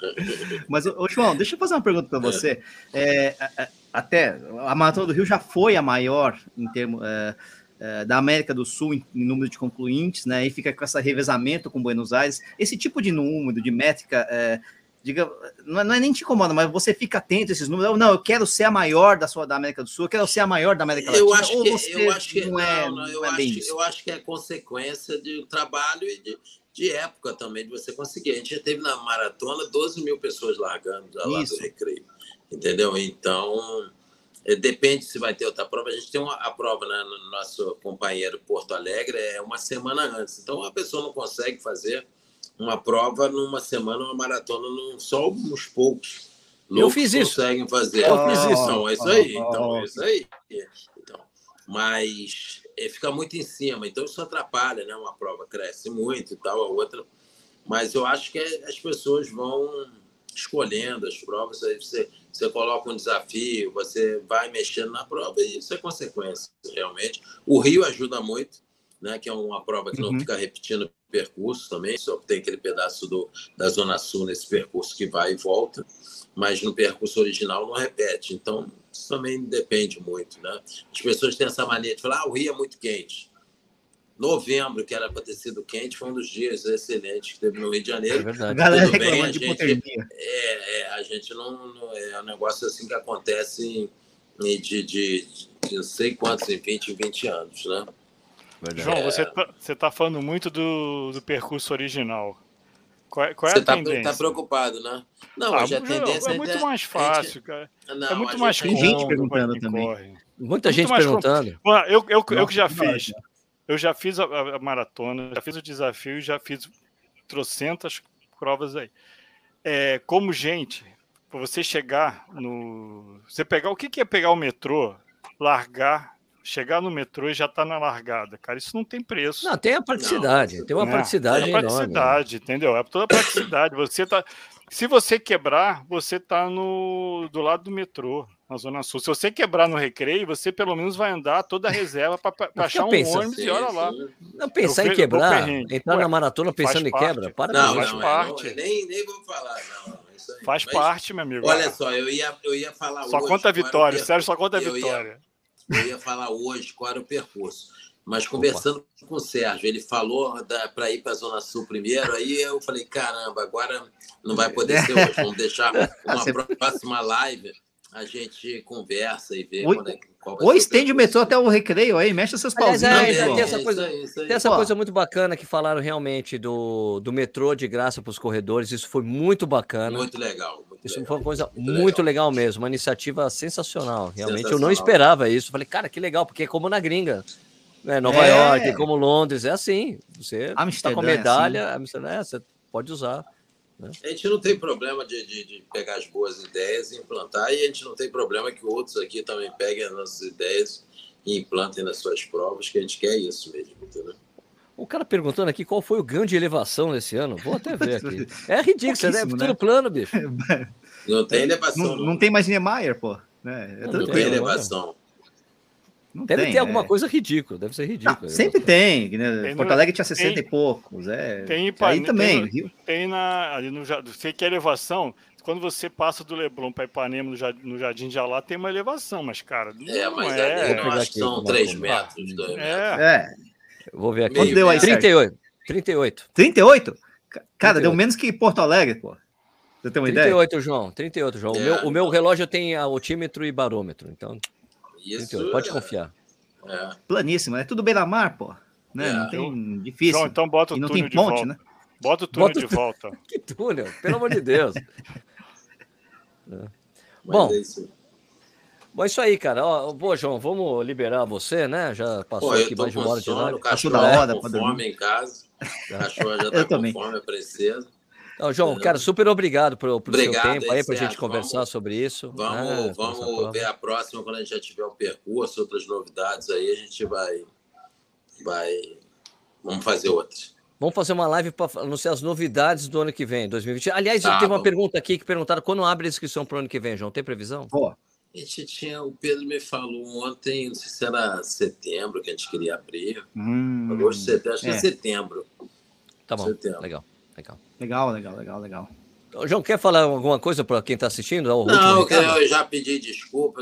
É. Mas, ô, João, deixa eu fazer uma pergunta para você. É, até a Maratona do Rio já foi a maior em termos é, é, da América do Sul em, em, número de concluintes, né? E fica com esse revezamento com Buenos Aires. Esse tipo de número, de métrica, é, diga, não é, não é, nem te incomoda, mas você fica atento a esses números. Não, eu quero ser a maior da sua da América do Sul, eu quero ser a maior da América Latina. Eu acho que, eu acho que não é, não, não, eu, acho, eu acho que é consequência de trabalho e de, de época também de você conseguir. A gente já teve na maratona 12 mil pessoas largando lá do recreio entendeu? Então, é, depende se vai ter outra prova. A gente tem uma, a prova né, no nosso companheiro Porto Alegre é uma semana antes. Então, a pessoa não consegue fazer uma prova numa semana, uma maratona, num, só uns poucos. Eu fiz isso. conseguem fazer. Eu fiz isso. Então, é isso aí. Então, é isso aí. Então, mas fica muito em cima. Então, isso atrapalha, né? Uma prova cresce muito e tal, a outra. Mas eu acho que as pessoas vão escolhendo as provas, aí você, você coloca um desafio, você vai mexendo na prova e isso é consequência, realmente. O Rio ajuda muito, né, que é uma prova que uhum. não fica repetindo percurso também, só tem aquele pedaço do, da Zona Sul nesse percurso que vai e volta, mas no percurso original não repete. Então, isso também depende muito. Né? As pessoas têm essa mania de falar: ah, o Rio é muito quente novembro, que era para ter sido quente, foi um dos dias excelentes que teve no Rio de Janeiro. É verdade. Galera Tudo bem, a gente, é, é, a gente não, não, É um negócio assim que acontece em, de, de, de não sei quantos, em 20, 20 anos, né? Verdade. João, você está você tá falando muito do, do percurso original. Qual, é, qual é você a tá, tendência? Tá preocupado, né? Não, ah, hoje a tendência é, é muito mais fácil, gente, cara. Não, é muito mais Tem gente perguntando também. Corre. Muita gente perguntando. Com... Eu, eu, eu, que já fiz. Eu já fiz a, a, maratona, já fiz o desafio, já fiz trocentas provas aí. É, como gente, para você chegar no. Você pegar. O que, que é pegar o metrô, largar, chegar no metrô e já tá na largada, cara? Isso não tem preço. Não, tem a praticidade. Não, tem uma praticidade. Tem a praticidade, enorme. entendeu? É toda a praticidade. Você tá. Se você quebrar, você tá no, do lado do metrô. na Zona Sul. Se você quebrar no recreio, você pelo menos vai andar toda a reserva para achar um ônibus sim, e olha lá. Não pensar em quebrar, entrar Ué, na maratona pensando em quebra, para não, faz não, parte. Não, nem, nem vou falar, não. Faz Mas, parte, meu amigo. Olha só, eu ia, eu ia falar só hoje. Só conta a vitória, sério, só conta a vitória. Eu ia falar hoje qual era o percurso. Mas conversando Opa. com o Sérgio, ele falou para ir para a Zona Sul primeiro, aí eu falei, caramba, agora não vai poder ser hoje, vamos deixar *laughs* uma próxima live, a gente conversa e vê Oi. quando é, qual Ou estende o metrô até o recreio aí, mexe seus pauzinhos. É, é, tem essa, coisa, tem essa coisa muito bacana que falaram realmente do, do metrô de graça para os corredores, isso foi muito bacana. Muito legal. Muito isso legal, foi uma coisa muito, muito legal. legal. mesmo, uma iniciativa sensacional, realmente. Sensacional. Eu não esperava isso, falei, cara, que legal, porque é como na gringa. Né? Nova é. York, como Londres, é assim. Você está com a medalha, é assim. é, você pode usar. Né? A gente não tem problema de, de, de, pegar as boas ideias e implantar, e a gente não tem problema que outros aqui também peguem as nossas ideias e implantem nas suas provas, que a gente quer isso mesmo, entendeu? O cara perguntando aqui qual foi o ganho de elevação nesse ano. Vou até ver aqui. *laughs* É ridículo, né? Tudo né? plano, bicho. *laughs* Não tem elevação. Não, não tem mais Niemeyer, pô. É, é não tem elevação. Não deve tem, ter alguma é. coisa ridícula, deve ser ridículo. Não, sempre tem, né? Tem Porto Alegre tinha 60 tem, e poucos. É. Tem, aí também. Tem, tem na, ali no sei que a elevação, quando você passa do Leblon para Ipanema no, no Jardim de Alá, tem uma elevação, mas, cara. É, mas é, é, eu acho que são 3 metros, 2 metros. É. é. Eu vou ver aqui. Quanto deu aí? 38. 38. 38? Cara, 38. deu menos que Porto Alegre, pô. Você tem uma 38, ideia? João. 38, João. É. O, meu, o meu relógio tem altímetro e barômetro, então. Isso pode é... confiar. É. Planíssimo, é tudo beira-mar, pô. Né? É. Não tem difícil. Então, então bota o e não tem ponte, volta. né? Bota o túnel bota de volta. *laughs* que túnel? Pelo amor de Deus. *laughs* é. Bom, é isso. bom, isso aí, cara. Ó, boa, João, vamos liberar você, né? Já passou Pô, aqui mais de uma hora de live. Cachorro da hora, com fome em casa. A *laughs* cachorro já tá eu com também. fome, precisa. Não, João, cara, super obrigado por, por obrigado, seu tempo aí, para a gente conversar vamos, sobre isso. Vamos, né, vamos ver a próxima quando a gente já tiver o percurso, outras novidades aí, a gente vai. vai vamos fazer outras. Vamos fazer uma live para anunciar as novidades do ano que vem, 2020. Aliás, tá, tem uma pergunta aqui que perguntaram quando abre a inscrição para o ano que vem, João. Tem previsão? Pô. A gente tinha, o Pedro me falou ontem, não sei se era setembro que a gente queria abrir. Hum, Agosto, setembro, acho é. que é setembro. Tá bom, setembro. legal. Legal. Legal, legal, legal, legal. João, quer falar alguma coisa para quem está assistindo? Não, eu já pedi desculpa,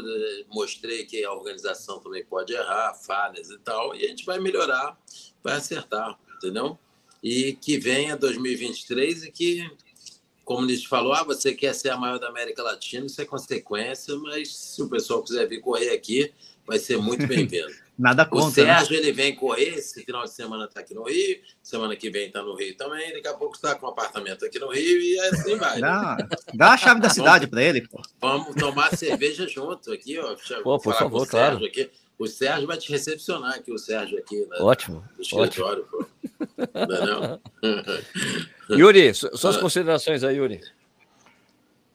mostrei que a organização também pode errar, falhas e tal, e a gente vai melhorar, vai acertar, entendeu? E que venha 2023 e que, como gente falou, ah, você quer ser a maior da América Latina, isso é consequência, mas se o pessoal quiser vir correr aqui, vai ser muito *laughs* bem-vindo. Nada contra. O né? Sérgio né? ele vem correr, esse final de semana está aqui no Rio, semana que vem está no Rio também, daqui a pouco está com um apartamento aqui no Rio e assim vai. Dá, dá a chave da cidade para ele. Pô. Vamos tomar cerveja junto aqui, ó. Pô, por favor, claro. Aqui. O Sérgio vai te recepcionar aqui, o Sérgio aqui. Né, ótimo. No escritório, ótimo. pô. Não, é não? *laughs* Yuri, *laughs* suas considerações aí, Yuri.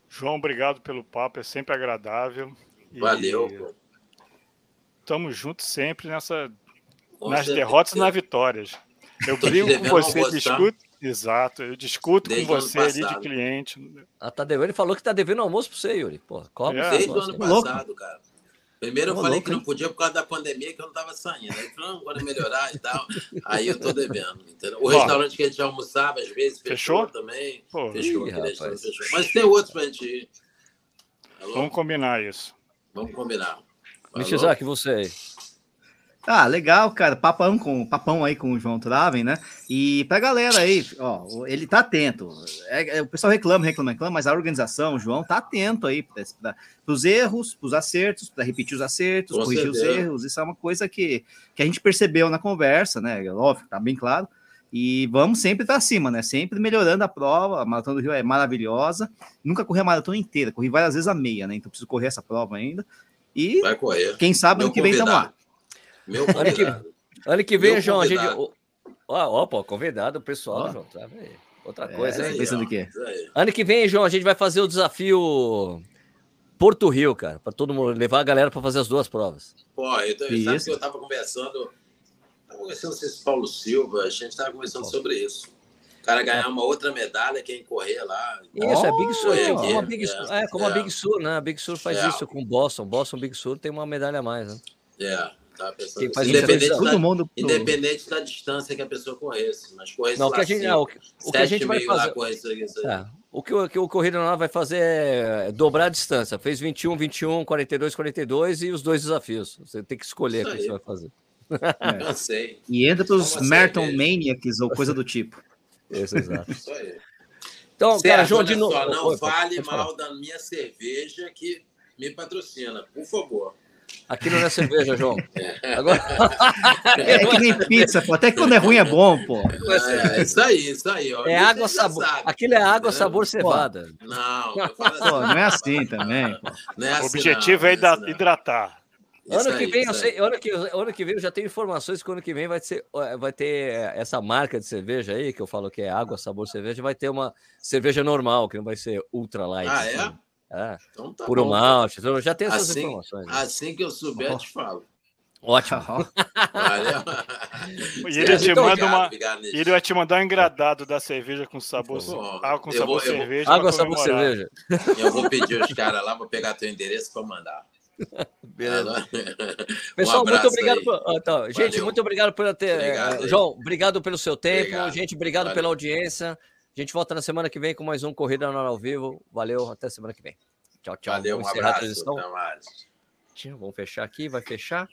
João, obrigado pelo papo, é sempre agradável. Valeu, pô estamos juntos sempre nessa nas derrotas e nas vitórias. Eu brigo com você, discuto. Exato, eu discuto Desde com você ali de cliente. Ah, tá devendo, ele falou que tá devendo almoço para você, Yuri. Pô, cobra é. Desde o ano passado, cara. Primeiro eu falei louco, que não podia por causa da pandemia, que eu não estava saindo. Aí falou, não, agora melhorar e tal. Aí eu tô devendo. Entendeu? O restaurante que a gente almoçava, às vezes, fechou, fechou? também. Pô, fechou, ih, fechou. Mas tem outros para a gente ir. Vamos combinar isso. Vamos combinar. Mishizaki, você aí. Ah, legal, cara. Papão, com, papão aí com o João Traven, né? E pra galera aí, ó, ele tá atento. É, é, o pessoal reclama, reclama, reclama, mas a organização, o João, tá atento aí para os erros, para os acertos, para repetir os acertos, com corrigir certeza. os erros. Isso é uma coisa que, que a gente percebeu na conversa, né? Óbvio, tá bem claro. E vamos sempre para cima, né? Sempre melhorando a prova. A Maratona do Rio é maravilhosa. Nunca corri a maratona inteira, corri várias vezes a meia, né? Então preciso correr essa prova ainda. E Vai correr. quem sabe ano que vem estamos lá. Meu ano que, ano que vem, Meu João, convidado. a gente. Ó, ó, pô, convidado o pessoal, ó. João. Tá Outra é, coisa, é, hein? Pensando o quê? Ano que vem, João, a gente vai fazer o desafio Porto Rio, cara, para todo mundo levar a galera para fazer as duas provas. Pô, eu, tô, sabe que eu tava conversando, tava conversando com esse Paulo Silva, a gente tava conversando sobre isso. Cara ganhar uma outra medalha, quem correr lá. Isso, oh, é Big Sur. É, como a Big Sur, é, como a Big Sur, né? A Big Sur faz isso com o Boston. Boston Big Sur tem uma medalha a mais, né? É. Tá faz independente, da, todo mundo independente da distância que a pessoa corresse, mas corresse não, o que a gente, não, o, que, o que a gente vai fazer. Lá, isso é, o que o, que o Corrida lá vai fazer é dobrar a distância. Fez 21, 21, 42, 42 e os dois desafios. Você tem que escolher o que você vai fazer. É. *laughs* Eu sei. E entra para os Merton Maniacs ou coisa do tipo. Isso, exato. Isso aí. Então, certo, cara, João, de novo. Só, não Oi, fale mal da minha cerveja que me patrocina, por favor. Aqui não é cerveja, João. *laughs* Agora... É que nem pizza, pô. Até que quando é ruim é bom, pô. É, isso aí, isso aí. Ó. É água, sabor. Aquilo é água, sabor cevada. Não, assim, pô, não é assim também. É assim, o objetivo não, é, é hidratar. Ano que, vem, eu sei, ano, que, ano que vem eu já tenho informações que ano que vem vai, ser, vai ter essa marca de cerveja aí, que eu falo que é água, sabor, cerveja, vai ter uma cerveja normal, que não vai ser ultra light. Ah, é? Assim. É, então tá puro bom, malte. Eu já tenho essas assim, informações. Né? Assim que eu souber, eu te falo. Ótimo. *laughs* e ele, te manda uma, ele vai te mandar um engradado da cerveja com sabor, Pô, água com sabor vou, cerveja. Água sabor cerveja. Eu vou pedir os caras lá, vou pegar teu endereço para mandar. *laughs* Beleza. *laughs* Pessoal, um muito obrigado. Por, então, gente, muito obrigado por ter. Obrigado, João, obrigado pelo seu tempo. Obrigado. Gente, obrigado Valeu. pela audiência. A gente volta na semana que vem com mais um Corrida no ao vivo. Valeu, até semana que vem. Tchau, tchau. Valeu, Vamos um abraço. A Vamos fechar aqui, vai fechar.